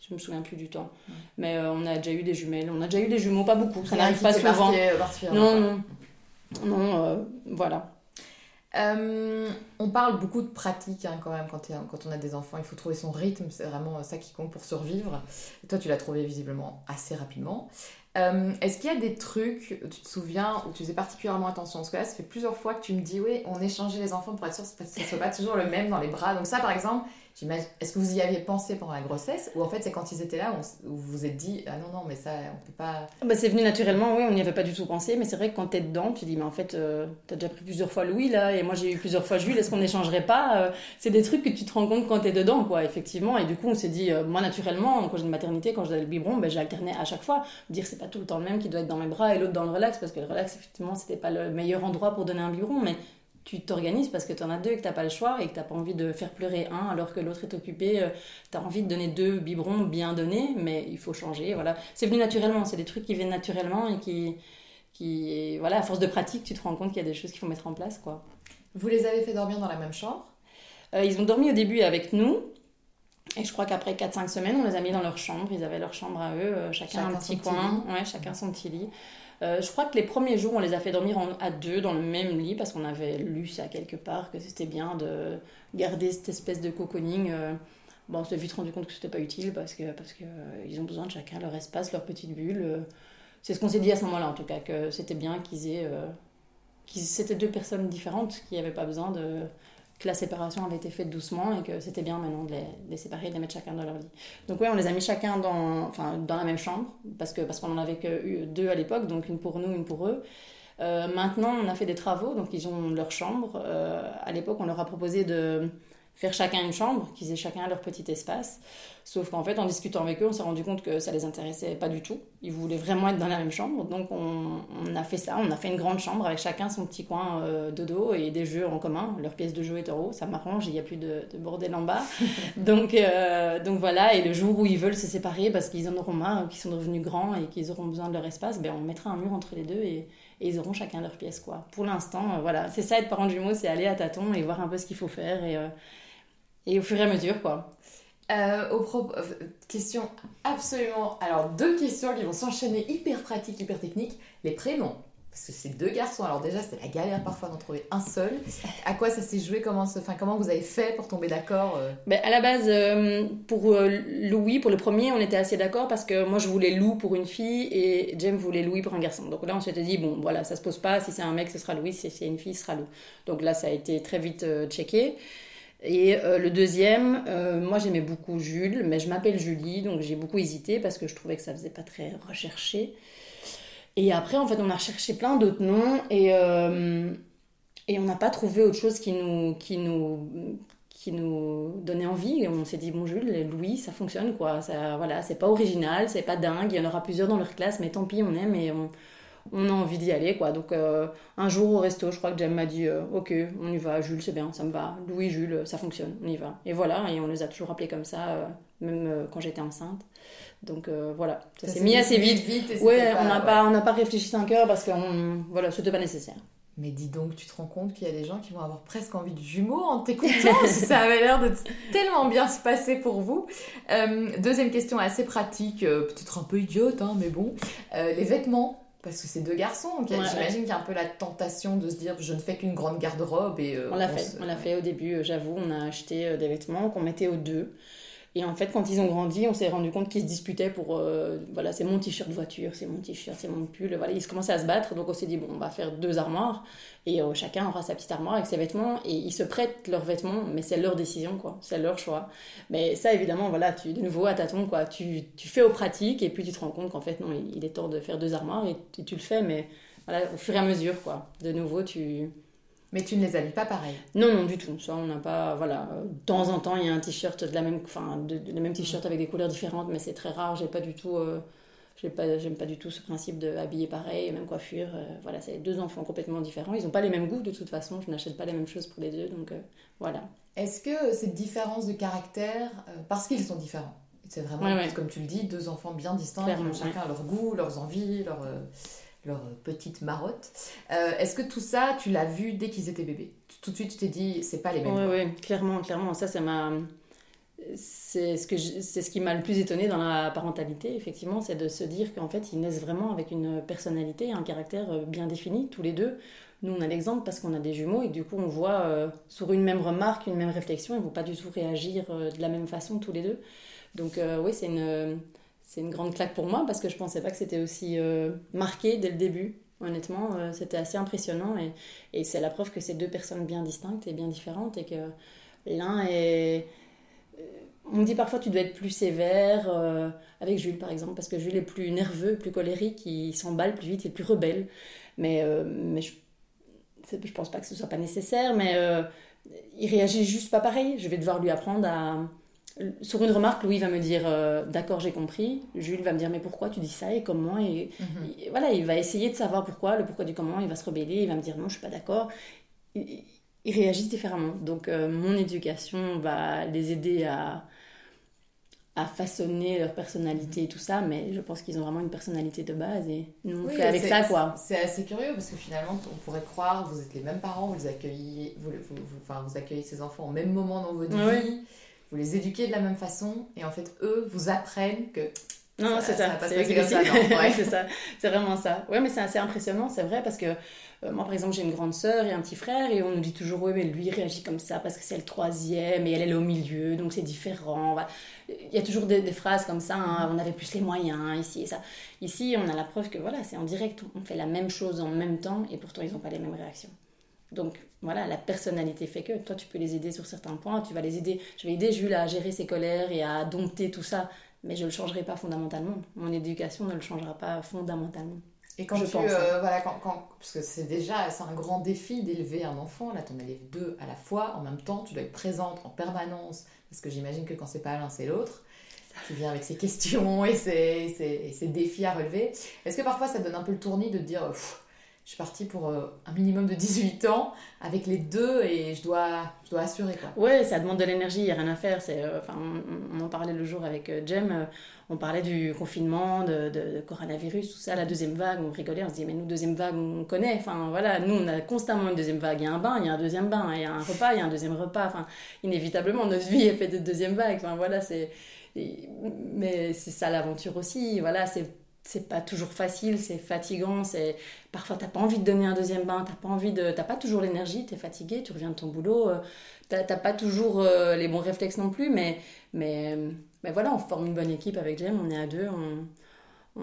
Je me souviens plus du temps. Ouais. Mais on a déjà eu des jumelles. On a déjà eu des jumeaux, pas beaucoup. Ça n'arrive pas souvent. Non, quoi. non. Non, voilà. Euh, on parle beaucoup de pratique hein, quand même quand, on a des enfants. Il faut trouver son rythme, c'est vraiment ça qui compte pour survivre. Et toi, tu l'as trouvé visiblement assez rapidement. Euh, Est-ce qu'il y a des trucs, tu te souviens, où tu faisais particulièrement attention? Parce que là, ça fait plusieurs fois que tu me dis, oui, on échangeait les enfants pour être sûr que ce ne soit pas toujours le même dans les bras. Donc ça, par exemple, est-ce que vous y aviez pensé pendant la grossesse Ou en fait, c'est quand ils étaient là où, vous vous êtes dit, ah non, non, mais ça, on peut pas... Bah, c'est venu naturellement, oui, on n'y avait pas du tout pensé, mais c'est vrai que quand t'es dedans, tu dis, mais en fait, euh, t'as déjà pris plusieurs fois Louis, là, et moi j'ai eu plusieurs fois Jules, est-ce qu'on n'échangerait pas Euh, C'est des trucs que tu te rends compte quand t'es dedans, quoi, effectivement, et du coup, on s'est dit, euh, moi, naturellement, quand j'ai une maternité, quand j'ai le biberon, ben, j'ai alterné à chaque fois, dire, c'est pas tout le temps le même qui doit être dans mes bras et l'autre dans le relax, parce que le relax, effectivement, c'était pas le meilleur endroit pour donner un biberon, mais tu t'organises parce que tu en as deux et que t'as pas le choix et que t'as pas envie de faire pleurer un alors que l'autre est occupé. euh, T'as envie de donner deux biberons bien donnés, mais il faut changer. Voilà, c'est venu naturellement. C'est des trucs qui viennent naturellement et qui, qui, voilà, à force de pratique, tu te rends compte qu'il y a des choses qu'il faut mettre en place, quoi. Vous les avez fait dormir dans la même chambre? Euh, ils ont dormi au début avec nous. Et je crois qu'après 4-5 semaines, on les a mis dans leur chambre. Ils avaient leur chambre à eux, euh, chacun, Chacun un son petit petit coin. Ouais, chacun son petit lit. Euh, je crois que les premiers jours, on les a fait dormir à deux dans le même lit parce qu'on avait lu ça quelque part, que c'était bien de garder cette espèce de cocooning. euh. Bon, on s'est vite rendu compte que c'était pas utile parce que parce que euh, ont besoin de chacun leur espace, leur petite bulle. C'est ce qu'on s'est dit à ce moment-là, en tout cas, que c'était bien qu'ils aient. c'était deux personnes différentes qui n'avaient pas besoin de la séparation avait été faite doucement et que c'était bien maintenant de les, séparer, de les mettre chacun dans leur lit. Donc oui, on les a mis chacun dans, enfin, dans la même chambre, parce que parce qu'on en avait que eu deux à l'époque, donc une pour nous, une pour eux. Euh, maintenant, on a fait des travaux, donc ils ont leur chambre. Euh, à l'époque, on leur a proposé de faire chacun une chambre, qu'ils aient chacun leur petit espace. Sauf qu'en fait, en discutant avec eux, on s'est rendu compte que ça les intéressait pas du tout. Ils voulaient vraiment être dans la même chambre. Donc, on, on a fait ça. On a fait une grande chambre avec chacun son petit coin euh, de dos et des jeux en commun. Leur pièce de jeu est en haut. Ça m'arrange. Il n'y a plus de, de, bordel en bas. donc, euh, donc voilà. Et le jour où ils veulent se séparer parce qu'ils en auront marre, qu'ils sont devenus grands et qu'ils auront besoin de leur espace, ben, on mettra un mur entre les deux et, et ils auront chacun leur pièce. Quoi. Pour l'instant, euh, voilà. C'est ça être parent jumeau, c'est aller à tâtons et voir un peu ce qu'il faut faire. Et, euh, et au fur et à mesure, quoi. Euh, au euh, question absolument. Alors, deux questions qui vont s'enchaîner hyper pratiques, hyper techniques. Les prénoms. Parce que c'est deux garçons. Alors, déjà, c'était la galère parfois d'en trouver un seul. À quoi ça s'est joué? Comment, se... enfin, comment vous avez fait pour tomber d'accord euh? Ben, À la base, euh, pour Louis, pour le premier, on était assez d'accord parce que moi, je voulais Lou pour une fille et Jem voulait Louis pour un garçon. Donc là, on s'était dit, bon, voilà, ça se pose pas. Si c'est un mec, ce sera Louis. Si c'est une fille, ce sera Lou. Donc là, ça a été très vite checké. Et euh, le deuxième, euh, moi j'aimais beaucoup Jules, mais je m'appelle Julie, donc j'ai beaucoup hésité parce que je trouvais que ça faisait pas très recherché. Et après, en fait, on a recherché plein d'autres noms et, euh, et on n'a pas trouvé autre chose qui nous, qui nous, donnait envie. On s'est dit, bon, Jules, Louis, ça fonctionne quoi. Ça, voilà, c'est pas original, c'est pas dingue, il y en aura plusieurs dans leur classe, mais tant pis, on aime et on on a envie d'y aller quoi. Donc euh, un jour au resto, je crois que Jem m'a dit euh, OK, on y va, Jules c'est bien, ça me va. Louis Jules, ça fonctionne, on y va. Et voilà, et on les a toujours appelés comme ça euh, même quand j'étais enceinte. Donc voilà, ça, Ça s'est mis assez vite, vite. et ouais, pas- on n'a ouais. pas on n'a pas réfléchi 5 heures parce que on, voilà, c'était pas nécessaire. Mais dis donc, tu te rends compte qu'il y a des gens qui vont avoir presque envie de jumeaux en t'écoutant Ça avait l'air de tellement bien se passer pour vous. Euh, deuxième question assez pratique, euh, peut-être un peu idiote, hein, mais bon. Euh, les vêtements parce que c'est deux garçons, donc Ouais, j'imagine qu'il y a un peu la tentation de se dire je ne fais qu'une grande garde-robe et euh, On l'a fait, se- on l'a fait au début, euh, j'avoue, on a acheté euh, des vêtements qu'on mettait aux deux. Et en fait, quand ils ont grandi, on s'est rendu compte qu'ils se disputaient pour, euh, voilà, c'est mon t-shirt voiture, c'est mon t-shirt, c'est mon pull, voilà, ils se commençaient à se battre, donc on s'est dit, bon, on va faire deux armoires, et euh, chacun aura sa petite armoire avec ses vêtements, et ils se prêtent leurs vêtements, mais c'est leur décision, quoi, c'est leur choix. Mais ça, évidemment, voilà, tu, de nouveau, à tâtons, quoi, tu, tu fais aux pratiques, et puis tu te rends compte qu'en fait, non, il, est temps de faire deux armoires, et tu, tu le fais, mais voilà, au fur et à mesure, quoi. De nouveau, tu... Mais tu ne les habilles pas pareil. Non, non, du tout. Ça, on n'a pas. Voilà. De temps en temps, il y a un t-shirt de la même. Enfin, de, de- le même t-shirt avec des couleurs différentes, mais c'est très rare. J'ai pas du tout. euh, j'ai pas, j'aime pas du tout ce principe de habiller pareil, même coiffure. euh, voilà, c'est deux enfants complètement différents. Ils n'ont pas les mêmes goûts de toute façon. Je n'achète pas les mêmes choses pour les deux, donc euh, voilà. Est-ce que cette différence de caractère, parce qu'ils sont différents, c'est vraiment, Ouais, ouais. comme tu le dis, deux enfants bien distincts, Clairement, qui ont chacun leur goût, leurs envies, leurs euh, leurs petites marottes. Euh, Est-ce que tout ça, tu l'as vu dès qu'ils étaient bébés? Tout de suite, tu t'es dit, c'est pas les mêmes. Oui, clairement, clairement. Ça, ça m'a. C'est ce, que je- ce qui m'a le plus étonné dans la parentalité, effectivement, c'est de se dire qu'en fait, ils naissent vraiment avec une personnalité, un caractère euh, bien défini, tous les deux. Nous, on a l'exemple parce qu'on a des jumeaux et du coup, on voit euh, sur une même remarque, une même réflexion, ils ne vont pas du tout réagir euh, de la même façon tous les deux. Donc, euh, oui, c'est une, c'est une grande claque pour moi parce que je pensais pas que c'était aussi euh, marqué dès le début. Honnêtement, euh, c'était assez impressionnant et, et c'est la preuve que c'est deux personnes bien distinctes et bien différentes et que l'un est. euh, On me dit parfois tu dois être plus sévère avec Jules par exemple parce que Jules est plus nerveux, plus colérique, il s'emballe plus vite, il est plus rebelle. Mais, mais je, je pense pas que ce soit pas nécessaire, mais il réagit juste pas pareil. Je vais devoir lui apprendre à. Sur une remarque, Louis va me dire euh, D'accord, j'ai compris. Jules va me dire Mais pourquoi tu dis ça et comment et, Mhm. et voilà, il va essayer de savoir pourquoi, le pourquoi du comment. Il va se rebeller, il va me dire Non, je suis pas d'accord. Il, il réagit différemment. Donc, euh, mon éducation va les aider à, à façonner leur personnalité et tout ça, mais je pense qu'ils ont vraiment une personnalité de base et nous on Oui, fait avec ça quoi. C'est assez curieux parce que finalement, on pourrait croire, vous êtes les mêmes parents, vous les accueillez, vous, vous, vous- enfin, vous accueillez ces enfants au même moment dans votre Ouais. vie, vous les éduquez de la même façon, et en fait, eux vous apprennent que Non, c'est ça c'est ça, ouais. c'est vraiment ça. Ouais, mais c'est assez impressionnant, c'est vrai, parce que euh, moi, par exemple, j'ai une grande sœur et un petit frère, et on nous dit toujours, oui, mais lui, il réagit comme ça parce que c'est le troisième, et elle, elle est au milieu, donc c'est différent. Voilà. Il y a toujours des, des phrases comme ça, hein, on avait plus les moyens, ici et ça. Ici, on a la preuve que voilà, c'est en direct, on fait la même chose en même temps, et pourtant, ils n'ont pas les mêmes réactions. Donc voilà, la personnalité fait que toi tu peux les aider sur certains points, tu vas les aider. Je vais aider Jules à gérer ses colères et à dompter tout ça, mais je ne le changerai pas fondamentalement. Mon éducation ne le changera pas fondamentalement. Et quand je tu, pense, euh, voilà, quand, quand- parce que c'est déjà, c'est un grand défi d'élever un enfant. Là, t'en élèves deux à la fois, en même temps, tu dois être présente en permanence, parce que j'imagine que quand c'est pas l'un, c'est l'autre. Tu viens avec ses questions et ses, ses- et ses défis à relever. Est-ce que parfois ça donne un peu le tournis de te dire, je suis partie pour euh, un minimum de 18 ans avec les deux et je dois, je dois assurer quoi. Ouais, ça demande de l'énergie, il n'y a rien à faire. Euh, on, en parlait le jour avec euh, Jem, on parlait du confinement, de, de- coronavirus, tout ça, la deuxième vague, on rigolait, on se dit, mais nous, deuxième vague, on connaît. Enfin, voilà, nous, on a constamment une deuxième vague. Il y a un bain, il y a un deuxième bain, il y a un repas, il y a un deuxième repas. Enfin, inévitablement, notre vie est faite de deuxième vague. Enfin, voilà, c'est. Mais c'est ça l'aventure aussi. Voilà, c'est. C'est pas toujours facile, c'est fatigant, c'est parfois t'as pas envie de donner un deuxième bain, t'as pas envie de, t'as pas toujours l'énergie, t'es fatigué, tu reviens de ton boulot, euh, t'as pas toujours euh, les bons réflexes non plus, mais, mais, mais voilà, on forme une bonne équipe avec Jem, on est à deux, on, on,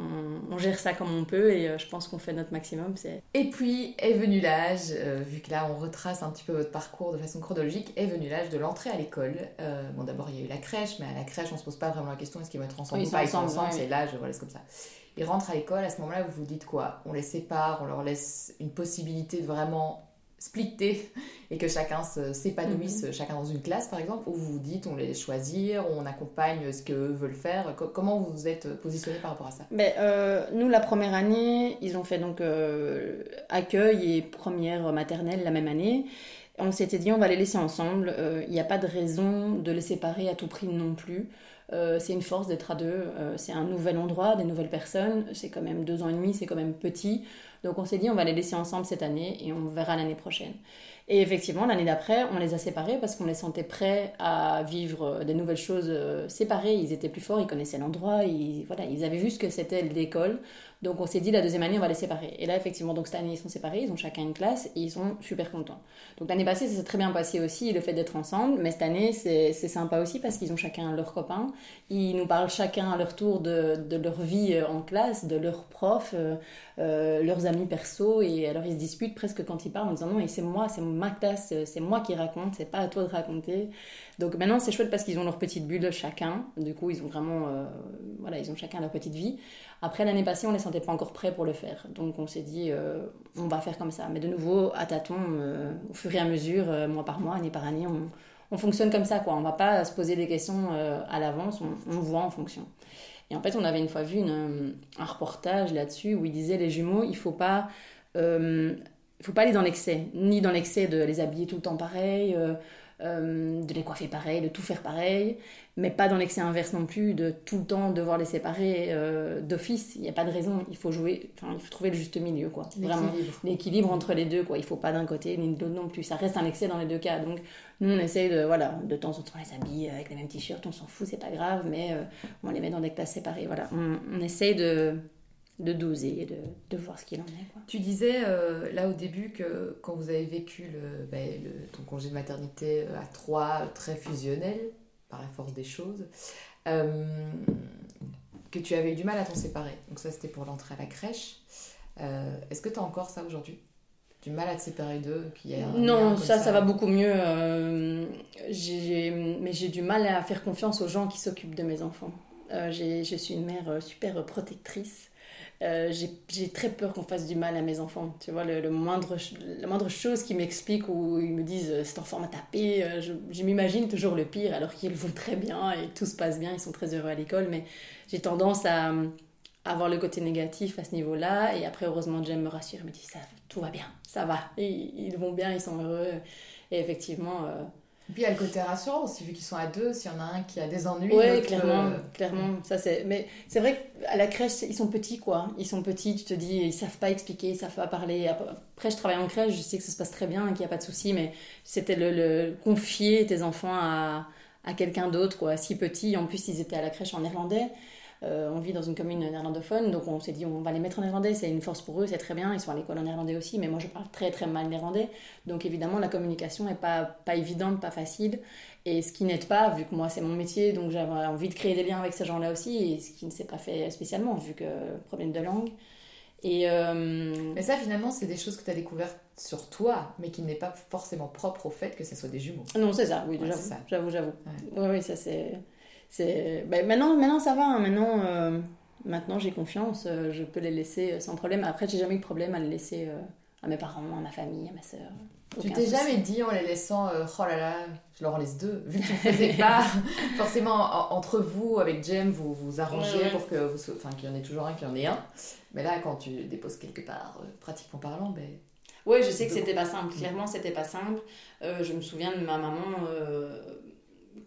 on gère ça comme on peut et euh, je pense qu'on fait notre maximum. C'est... Et puis est venu l'âge, euh, vu que là on retrace un petit peu votre parcours de façon chronologique, est venu l'âge de l'entrée à l'école. Euh, bon d'abord il y a eu la crèche, mais à la crèche on se pose pas vraiment la question est-ce qu'ils vont être ensemble Oui, ou ils pas, sont ils sont ensemble, c'est l'âge, voilà c'est comme ça. Ils rentrent à l'école, à ce moment-là vous vous dites quoi? On les sépare, on leur laisse une possibilité de vraiment splitter et que chacun se- s'épanouisse, Mhm. chacun dans une classe par exemple, ou vous vous dites on les choisir, on accompagne ce qu'eux veulent faire. Co- comment vous vous êtes positionné par rapport à ça? Mais, euh, nous, la première année, ils ont fait donc euh, accueil et première maternelle la même année. On s'était dit, on va les laisser ensemble. Euh, Il n'y a pas de raison de les séparer à tout prix non plus. Euh, c'est une force d'être à deux. Euh, c'est un nouvel endroit, des nouvelles personnes. C'est quand même deux ans et demi, c'est quand même petit. Donc on s'est dit, on va les laisser ensemble cette année et on verra l'année prochaine. Et effectivement, l'année d'après, on les a séparés parce qu'on les sentait prêts à vivre des nouvelles choses euh, séparés. Ils étaient plus forts, ils connaissaient l'endroit, ils, voilà, ils avaient vu ce que c'était l'école. Donc on s'est dit, la deuxième année, on va les séparer. Et là, effectivement, donc cette année, ils sont séparés, ils ont chacun une classe et ils sont super contents. Donc l'année passée, ça s'est très bien passé aussi, le fait d'être ensemble. Mais cette année, c'est sympa aussi parce qu'ils ont chacun leurs copains. Ils nous parlent chacun à leur tour de, de leur vie euh, en classe, de leurs profs, euh, euh, leurs amis perso. Et alors ils se disputent presque quand ils parlent en disant non, et c'est moi, c'est ma classe, c'est moi qui raconte, c'est pas à toi de raconter. Donc maintenant, c'est chouette parce qu'ils ont leur petite bulle chacun. Du coup, ils ont vraiment, euh, voilà, ils ont chacun leur petite vie. Après l'année passée, on les sentait pas encore prêts pour le faire. Donc on s'est dit, euh, on va faire comme ça. Mais de nouveau, à tâtons, euh, au fur et à mesure, mois par mois, année par année, on, on fonctionne comme ça. Quoi. On va pas se poser des questions à l'avance, on, voit en fonction. Et en fait, on avait une fois vu un reportage là-dessus où il disait les jumeaux, il faut pas, il faut pas aller dans l'excès, ni dans l'excès de les habiller tout le temps pareil, euh, de les coiffer pareil, de tout faire pareil, mais pas dans l'excès inverse non plus, de tout le temps devoir les séparer euh, d'office. Il n'y a pas de raison. Il faut jouer, enfin, il faut trouver le juste milieu, quoi. Vraiment L'équilibre. entre les deux quoi il faut pas d'un côté ni de l'autre non plus ça reste un excès dans les deux cas donc nous on essaye de voilà de temps en temps on les habille avec les mêmes t-shirts on s'en fout c'est pas grave mais euh, on les met dans des classes séparées voilà on, on essaye de de doser de, de voir ce qu'il en est quoi. Tu disais euh, là au début que quand vous avez vécu le, ben, le- ton congé de maternité euh, à trois, euh, très fusionnel, par la force des choses, euh, que tu avais eu du mal à t'en séparer. Donc ça c'était pour l'entrée à la crèche. Euh, Est-ce que tu as encore ça aujourd'hui? Du mal à te séparer d'eux qu'il y non ça, ça va beaucoup mieux mais j'ai du mal à faire confiance aux gens qui s'occupent de mes enfants je suis une mère super protectrice Euh, j'ai très peur qu'on fasse du mal à mes enfants. Tu vois, le, moindre, la moindre chose qui m'explique ou ils me disent euh, cet enfant m'a tapé, euh, je, m'imagine toujours le pire alors qu'ils vont très bien et tout se passe bien, ils sont très heureux à l'école. Mais j'ai tendance à, avoir le côté négatif à ce niveau-là. Et après, heureusement, Jem me rassure, me dit ça, tout va bien, ça va, ils, ils vont bien, ils sont heureux. Et effectivement, euh, Et puis il y a le côté rassurant aussi, vu qu'ils sont à deux, s'il y en a un qui a des ennuis. L'autre, clairement, euh, clairement. Ça c'est. Mais c'est vrai qu'à la crèche, ils sont petits quoi. Ils sont petits. Tu te dis, ils savent pas expliquer, ils savent pas parler. Après, je travaille en crèche, je sais que ça se passe très bien, qu'il y a pas de souci, mais c'était le, le- confier tes enfants à, à quelqu'un d'autre quoi. Si petits, en plus ils étaient à la crèche en néerlandais. Euh, on vit dans une commune néerlandophone, donc on s'est dit on va les mettre en néerlandais, c'est une force pour eux, c'est très bien, ils sont à l'école en néerlandais aussi, mais moi je parle très très mal néerlandais, donc évidemment la communication est pas, pas évidente, pas facile, et ce qui n'aide pas, vu que moi c'est mon métier, donc j'avais envie de créer des liens avec ces gens-là aussi, et ce qui ne s'est pas fait spécialement, vu que problème de langue. Et euh, Mais ça finalement c'est des choses que tu as découvertes sur toi, mais qui n'est pas forcément propre au fait que ce soit des jumeaux. non, c'est ça, oui, Ouais, j'avoue, j'avoue. Oui, oui, ça c'est. C'est... Ben, maintenant, maintenant ça va, hein, maintenant. euh, Maintenant, j'ai confiance, euh, je peux les laisser euh, sans problème. Après, j'ai jamais eu de problème à les laisser euh, à mes parents, à ma famille, à ma sœur. Tu t'es jamais dit en les laissant, oh là là, je leur en laisse deux, vu que tu ne faisais pas forcément en- entre vous, avec Jem, vous vous arrangez Ouais, ouais. pour que vous, enfin, qu'il y en ait toujours un, qu'il y en ait un. Mais là, quand tu déposes quelque part, pratiquement parlant, ben, Ouais, je sais que c'était pas simple. Clairement, c'était pas simple. Je me souviens de ma maman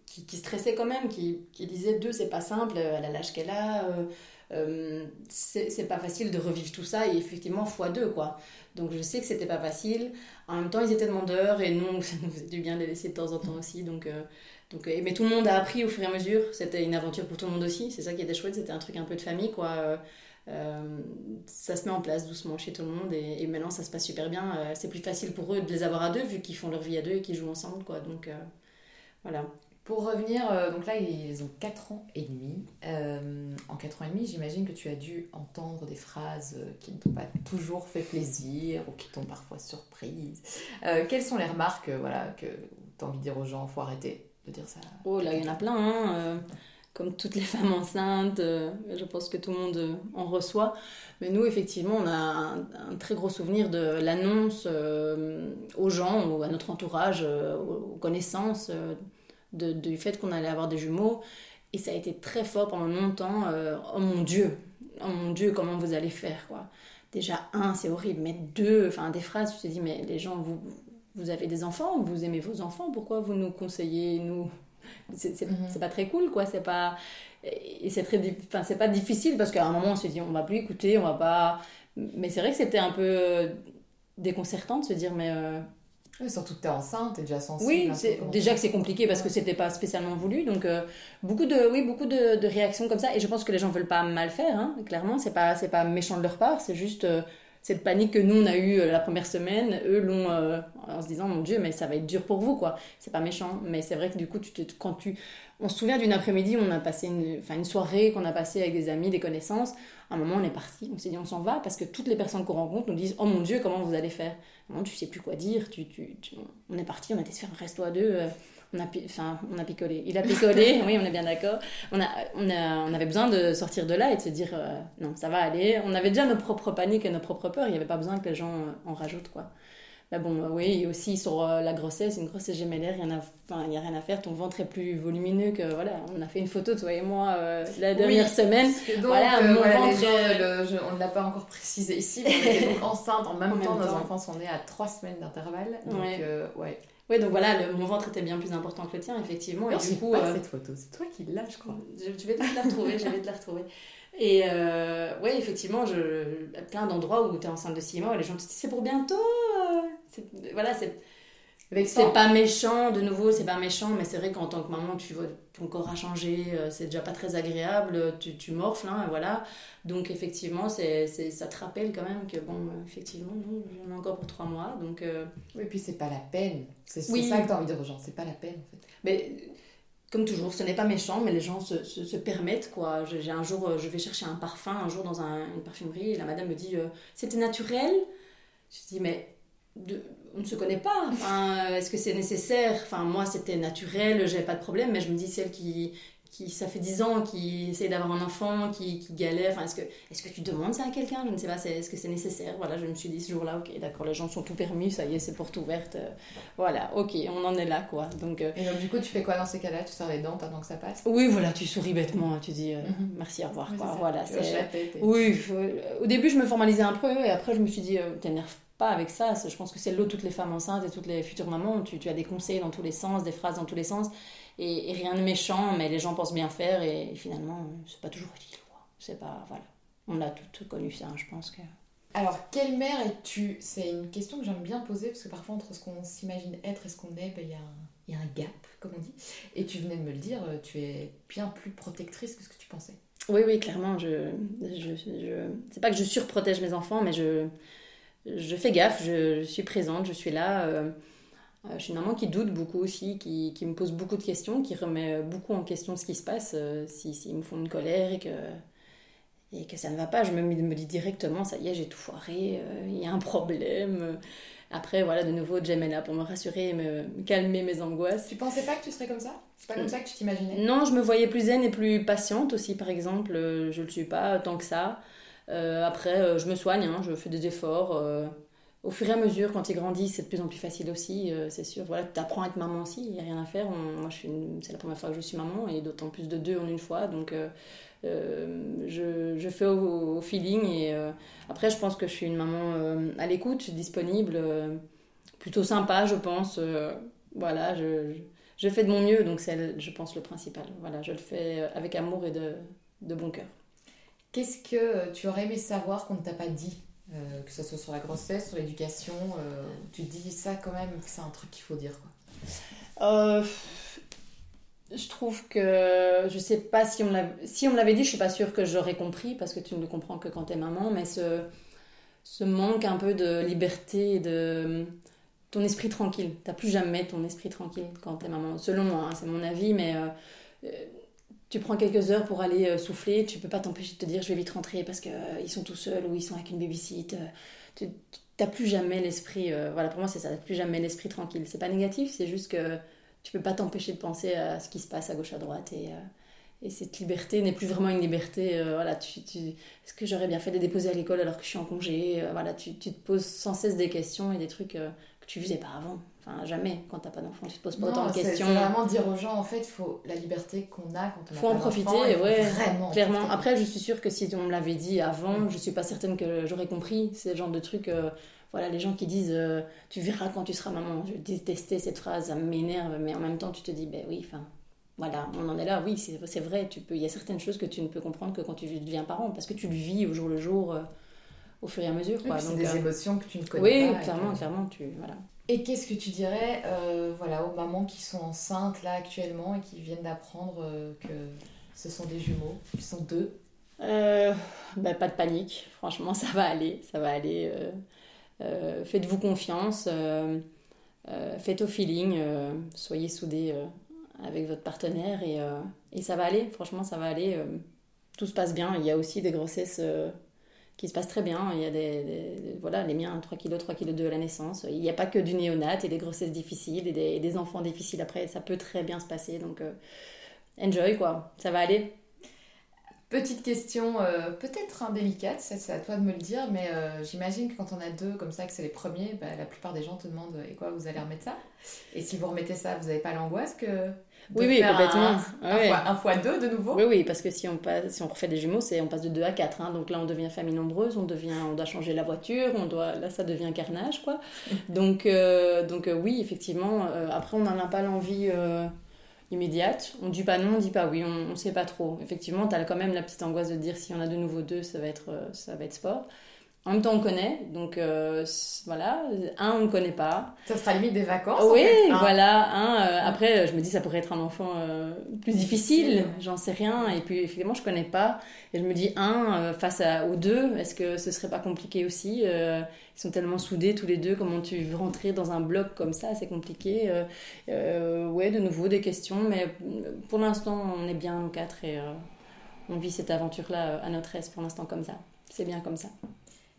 qui, qui stressait quand même, qui, qui disait deux, c'est pas simple, elle a l'âge qu'elle a. euh, euh, c'est pas facile de revivre tout ça et effectivement fois deux quoi donc je sais que c'était pas facile en même temps ils étaient demandeurs et nous ça nous faisait du bien de les laisser de temps en temps aussi donc euh, donc euh, mais tout le monde a appris au fur et à mesure c'était une aventure pour tout le monde aussi c'est ça qui était chouette c'était un truc un peu de famille quoi Euh, euh, ça se met en place doucement chez tout le monde et, maintenant ça se passe super bien. Euh, c'est plus facile pour eux de les avoir à deux vu qu'ils font leur vie à deux et qu'ils jouent ensemble quoi. Donc euh, voilà. Pour revenir, euh, donc là ils ont 4 ans et demi. Euh, en 4 ans et demi, j'imagine que tu as dû entendre des phrases euh, qui ne t'ont pas toujours fait plaisir ou qui t'ont parfois surprise. Quelles sont les remarques voilà, que tu as envie de dire aux gens? Faut arrêter de dire ça Oh là il y en a plein. hein, comme toutes les femmes enceintes, je pense que tout le monde en reçoit. Mais nous, effectivement, on a un, un très gros souvenir de l'annonce aux gens, ou à notre entourage, aux, connaissances, de- du fait qu'on allait avoir des jumeaux. Et ça a été très fort pendant longtemps. euh, oh mon Dieu, oh mon Dieu, comment vous allez faire quoi. Déjà, un, c'est horrible, mais deux, enfin des phrases, tu te dis, mais les gens, vous, vous avez des enfants, vous aimez vos enfants, pourquoi vous nous conseillez, nous? C'est c'est- c'est pas très cool quoi c'est pas et c'est très enfin c'est pas difficile parce qu'à un moment on se dit on va plus écouter on va pas mais c'est vrai que c'était un peu déconcertant de se dire mais euh, Ouais, Surtout que tu es enceinte, tu es déjà sensible. oui déjà que c'est compliqué parce que c'était pas spécialement voulu donc euh, beaucoup de oui beaucoup de, de réactions comme ça et je pense que les gens veulent pas mal faire hein, clairement c'est pas c'est pas méchant de leur part c'est juste euh, cette panique que nous on a eu la première semaine eux l'ont euh, en se disant mon dieu mais ça va être dur pour vous quoi c'est pas méchant mais c'est vrai que du coup tu te, quand tu on se souvient d'une après-midi on a passé une, soirée qu'on a passée avec des amis, des connaissances. À un moment, on est parti, on s'est dit on s'en va parce que toutes les personnes qu'on rencontre nous disent Oh mon Dieu, comment vous allez faire? Non, tu sais plus quoi dire. Tu, tu, On est parti, on a été faire un resto à deux. euh, on a, enfin, on a picolé. Il a picolé, oui, on est bien d'accord. On, a, on, a, on avait besoin de sortir de là et de se dire euh, Non, ça va aller. On avait déjà nos propres paniques et nos propres peurs. Il n'y avait pas besoin que les gens euh, en rajoutent, quoi. Bon, euh, oui, et aussi sur euh, la grossesse, une grossesse gémellaire, il n'y a, rien à faire. Ton ventre est plus volumineux que. Voilà, on a fait une photo, toi et moi, euh, la dernière semaine. Donc, Voilà, euh, mon voilà, ventre, gens, le- je- on ne l'a pas encore précisé ici, mais on était donc enceinte en même En temps. Nos enfants sont nés à 3 semaines d'intervalle. Donc, Ouais. ouais. Oui, donc voilà, le- mon ventre était bien plus important que le tien, effectivement. Et du coup, pas cette photo, c'est toi qui l'as, je crois. je, je vais te la retrouver, je vais te la retrouver. Et euh, ouais, effectivement, je, plein d'endroits où tu es enceinte de 6 mois, les gens te disent c'est pour bientôt. euh. C'est- Voilà, c'est c'est pas méchant, de nouveau, c'est pas méchant, mais c'est vrai qu'en tant que maman, tu vois, ton corps a changé, euh, c'est déjà pas très agréable, tu, tu morfles, hein, voilà. Donc effectivement, c'est, c'est- ça te rappelle quand même que, bon, effectivement, non, j'en ai encore pour 3 mois, donc... euh, Oui, puis c'est pas la peine. C'est c'est Oui. ça que t'as envie de dire aux gens, c'est pas la peine en fait. Mais comme toujours, ce n'est pas méchant, mais les gens se, se, permettent quoi. J'ai un jour, euh, je vais chercher un parfum un jour dans un- une parfumerie et la madame me dit euh, c'était naturel? Je dis mais on ne se connaît pas. Enfin, Est-ce que c'est nécessaire? Enfin moi c'était naturel, j'avais pas de problème, mais je me dis celle qui qui ça fait 10 ans qui essaye d'avoir un enfant, qui, qui galère. Enfin est-ce que est-ce que tu demandes ça à quelqu'un? Je ne sais pas. c'est- Est-ce que c'est nécessaire? Voilà, je me suis dit ce jour-là, ok, d'accord, les gens sont tout permis, ça y est, c'est porte ouverte. euh, voilà, ok, on en est là quoi. Donc euh, Et donc, du coup, tu fais quoi dans ces cas-là? Tu sors les dents, t'attends que ça passe? Oui, voilà, tu souris bêtement, tu dis euh, Mhm. merci, au revoir. Ouais, quoi. ça. Voilà, c'est- Oui, au début je me formalisais un peu et après je me suis dit t'énerve pas avec ça. Je pense que c'est l'eau toutes les femmes enceintes et toutes les futures mamans. Tu, tu as des conseils dans tous les sens, des phrases dans tous les sens et, et rien de méchant, mais les gens pensent bien faire et, finalement c'est pas toujours utile. C'est pas. Voilà. On a toutes connu ça, je pense que. Alors, quelle mère es-tu? C'est une question que j'aime bien poser parce que parfois, entre ce qu'on s'imagine être et ce qu'on est, ben, il y, a un- il y a un gap, comme on dit. Et tu venais de me le dire, euh, tu es bien plus protectrice que ce que tu pensais. Oui, oui, clairement. Je, je, je... C'est pas que je surprotège mes enfants, mais je, je fais gaffe, je, je suis présente, je suis là. euh, je suis une maman qui doute beaucoup aussi, qui, qui me pose beaucoup de questions, qui remet beaucoup en question ce qui se passe. euh, si- S'ils me font une colère et que, et que ça ne va pas, je me, me dis directement, ça y est, j'ai tout foiré, euh, il y a un problème. Après, voilà, de nouveau, Jem est là pour me rassurer et me calmer mes angoisses. Tu pensais pas que tu serais comme ça? C'est pas comme ça que tu t'imaginais? Non, je me voyais plus zen et plus patiente aussi, par exemple. Euh, Je le suis pas tant que ça. Euh, après, euh, je me soigne, hein, je fais des efforts. euh, au fur et à mesure, quand ils grandissent, c'est de plus en plus facile aussi, euh, c'est sûr. Voilà, tu apprends à être maman aussi, il n'y a rien à faire. Moi, c'est la première fois que je suis maman, et d'autant plus de deux en une fois. Donc, euh, euh, je, fais au, feeling. Et après, je pense que je suis une maman à l'écoute, disponible, plutôt sympa, je pense. voilà, je, fais de mon mieux, donc c'est, je pense, le principal. Voilà, je le fais avec amour et de, de bon cœur. Qu'est-ce que tu aurais aimé savoir qu'on ne t'a pas dit? Euh, Que ce soit sur la grossesse, sur l'éducation, euh, tu dis ça quand même, c'est un truc qu'il faut dire. Euh, je trouve que je sais pas si on l'avait, l'avait dit, je suis pas sûre que j'aurais compris parce que tu ne le comprends que quand t'es maman, mais ce, manque un peu de liberté, de ton esprit tranquille. T'as plus jamais ton esprit tranquille quand t'es maman. Selon moi, hein, c'est mon avis, mais tu prends quelques heures pour aller euh, souffler, tu peux pas t'empêcher de te dire je vais vite rentrer parce que euh, sont tout seuls ou ils sont avec une babysit. euh, tu t'as plus jamais l'esprit. euh, voilà, pour moi c'est ça, t'as plus jamais l'esprit tranquille. C'est pas négatif, c'est juste que tu peux pas t'empêcher de penser à ce qui se passe à gauche à droite et, et cette liberté n'est plus vraiment une liberté. voilà, tu, tu, est-ce que j'aurais bien fait de déposer à l'école alors que je suis en congé Voilà, tu, tu te poses sans cesse des questions et des trucs que tu faisais pas avant. Enfin, jamais quand t'as pas d'enfant, tu te poses pas autant Non, de c'est- questions. C'est vraiment dire aux gens, en fait, faut la liberté qu'on a quand on a Faut pas en profiter, d'enfant, il faut ouais, Vraiment. en Clairement. profiter. Après, je suis sûre que si on me l'avait dit avant, Mm. je suis pas certaine que j'aurais compris. C'est le genre de truc. euh, voilà, les gens qui disent euh, Tu verras quand tu seras maman. Je détestais cette phrase, ça m'énerve, mais en même temps, tu te dis Ben oui, enfin. Voilà, on en est là, oui, c'est vrai. Tu peux, il y a certaines choses que tu ne peux comprendre que quand tu deviens parent, parce que tu le vis au jour le jour, euh, au fur et à mesure. Oui, Quoi. puis c'est des euh, émotions que tu ne connais oui, pas. et clairement, clairement, tu voilà. Et qu'est-ce que tu dirais euh, voilà, aux mamans qui sont enceintes là actuellement et qui viennent d'apprendre euh, que ce sont des jumeaux, qu'ils sont deux? Euh, bah, pas de panique, franchement, ça va aller, ça va aller. Faites-vous confiance, faites au feeling, soyez soudés avec votre partenaire et, et ça va aller, franchement, ça va aller. tout se passe bien. Il y a aussi des grossesses qui se passent très bien. Il y a des, voilà, les miens, 3 kg, 3 kg 2 à la naissance. Il n'y a pas que du néonat et des grossesses difficiles et des, enfants difficiles après. Ça peut très bien se passer, donc euh, enjoy quoi, ça va aller. Petite question, euh, peut-être indélicate, c'est à toi de me le dire, mais euh, j'imagine que quand on a deux comme ça, que c'est les premiers, bah, la plupart des gens te demandent et quoi, vous allez remettre ça? Et si vous remettez ça, vous n'avez pas l'angoisse que. Oui, oui, complètement. Un, un fois, un fois deux de nouveau Oui, oui, parce que si on, passe, si on refait des jumeaux, c'est on passe de 2 à 4. hein. donc là, on devient famille nombreuse, on, devient, on doit changer la voiture, on doit, là, ça devient carnage. quoi. Donc, euh, donc euh, oui, effectivement, euh, après, on n'en a pas l'envie immédiate. On dit pas non, on dit pas oui, on ne sait pas trop. Effectivement, tu as quand même la petite angoisse de dire si on a de nouveau deux, ça va être, ça va être sport. En même temps, on connaît, donc euh, voilà. Un, on ne connaît pas. Ça sera limite des vacances en Oui, fait, hein. voilà. hein, euh, après, euh, je me dis, ça pourrait être un enfant euh, plus difficile, j'en sais rien. Et puis, effectivement, je connais pas. Et je me dis, un, face à, aux deux, est-ce que ce serait pas compliqué aussi Ils sont tellement soudés tous les deux. Comment tu veux rentrer dans un bloc comme ça C'est compliqué. Ouais, de nouveau, des questions. Mais pour l'instant, on est bien nous quatre et on vit cette aventure-là à notre aise pour l'instant comme ça. C'est bien comme ça.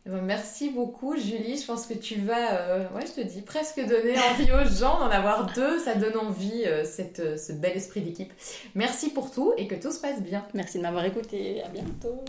Eh ben, merci beaucoup Julie, je pense que tu vas, euh, je te dis, presque donner envie aux gens d'en avoir deux, ça donne envie, euh, euh, ce bel esprit d'équipe. Merci pour tout et que tout se passe bien. Merci de m'avoir écouté. À bientôt.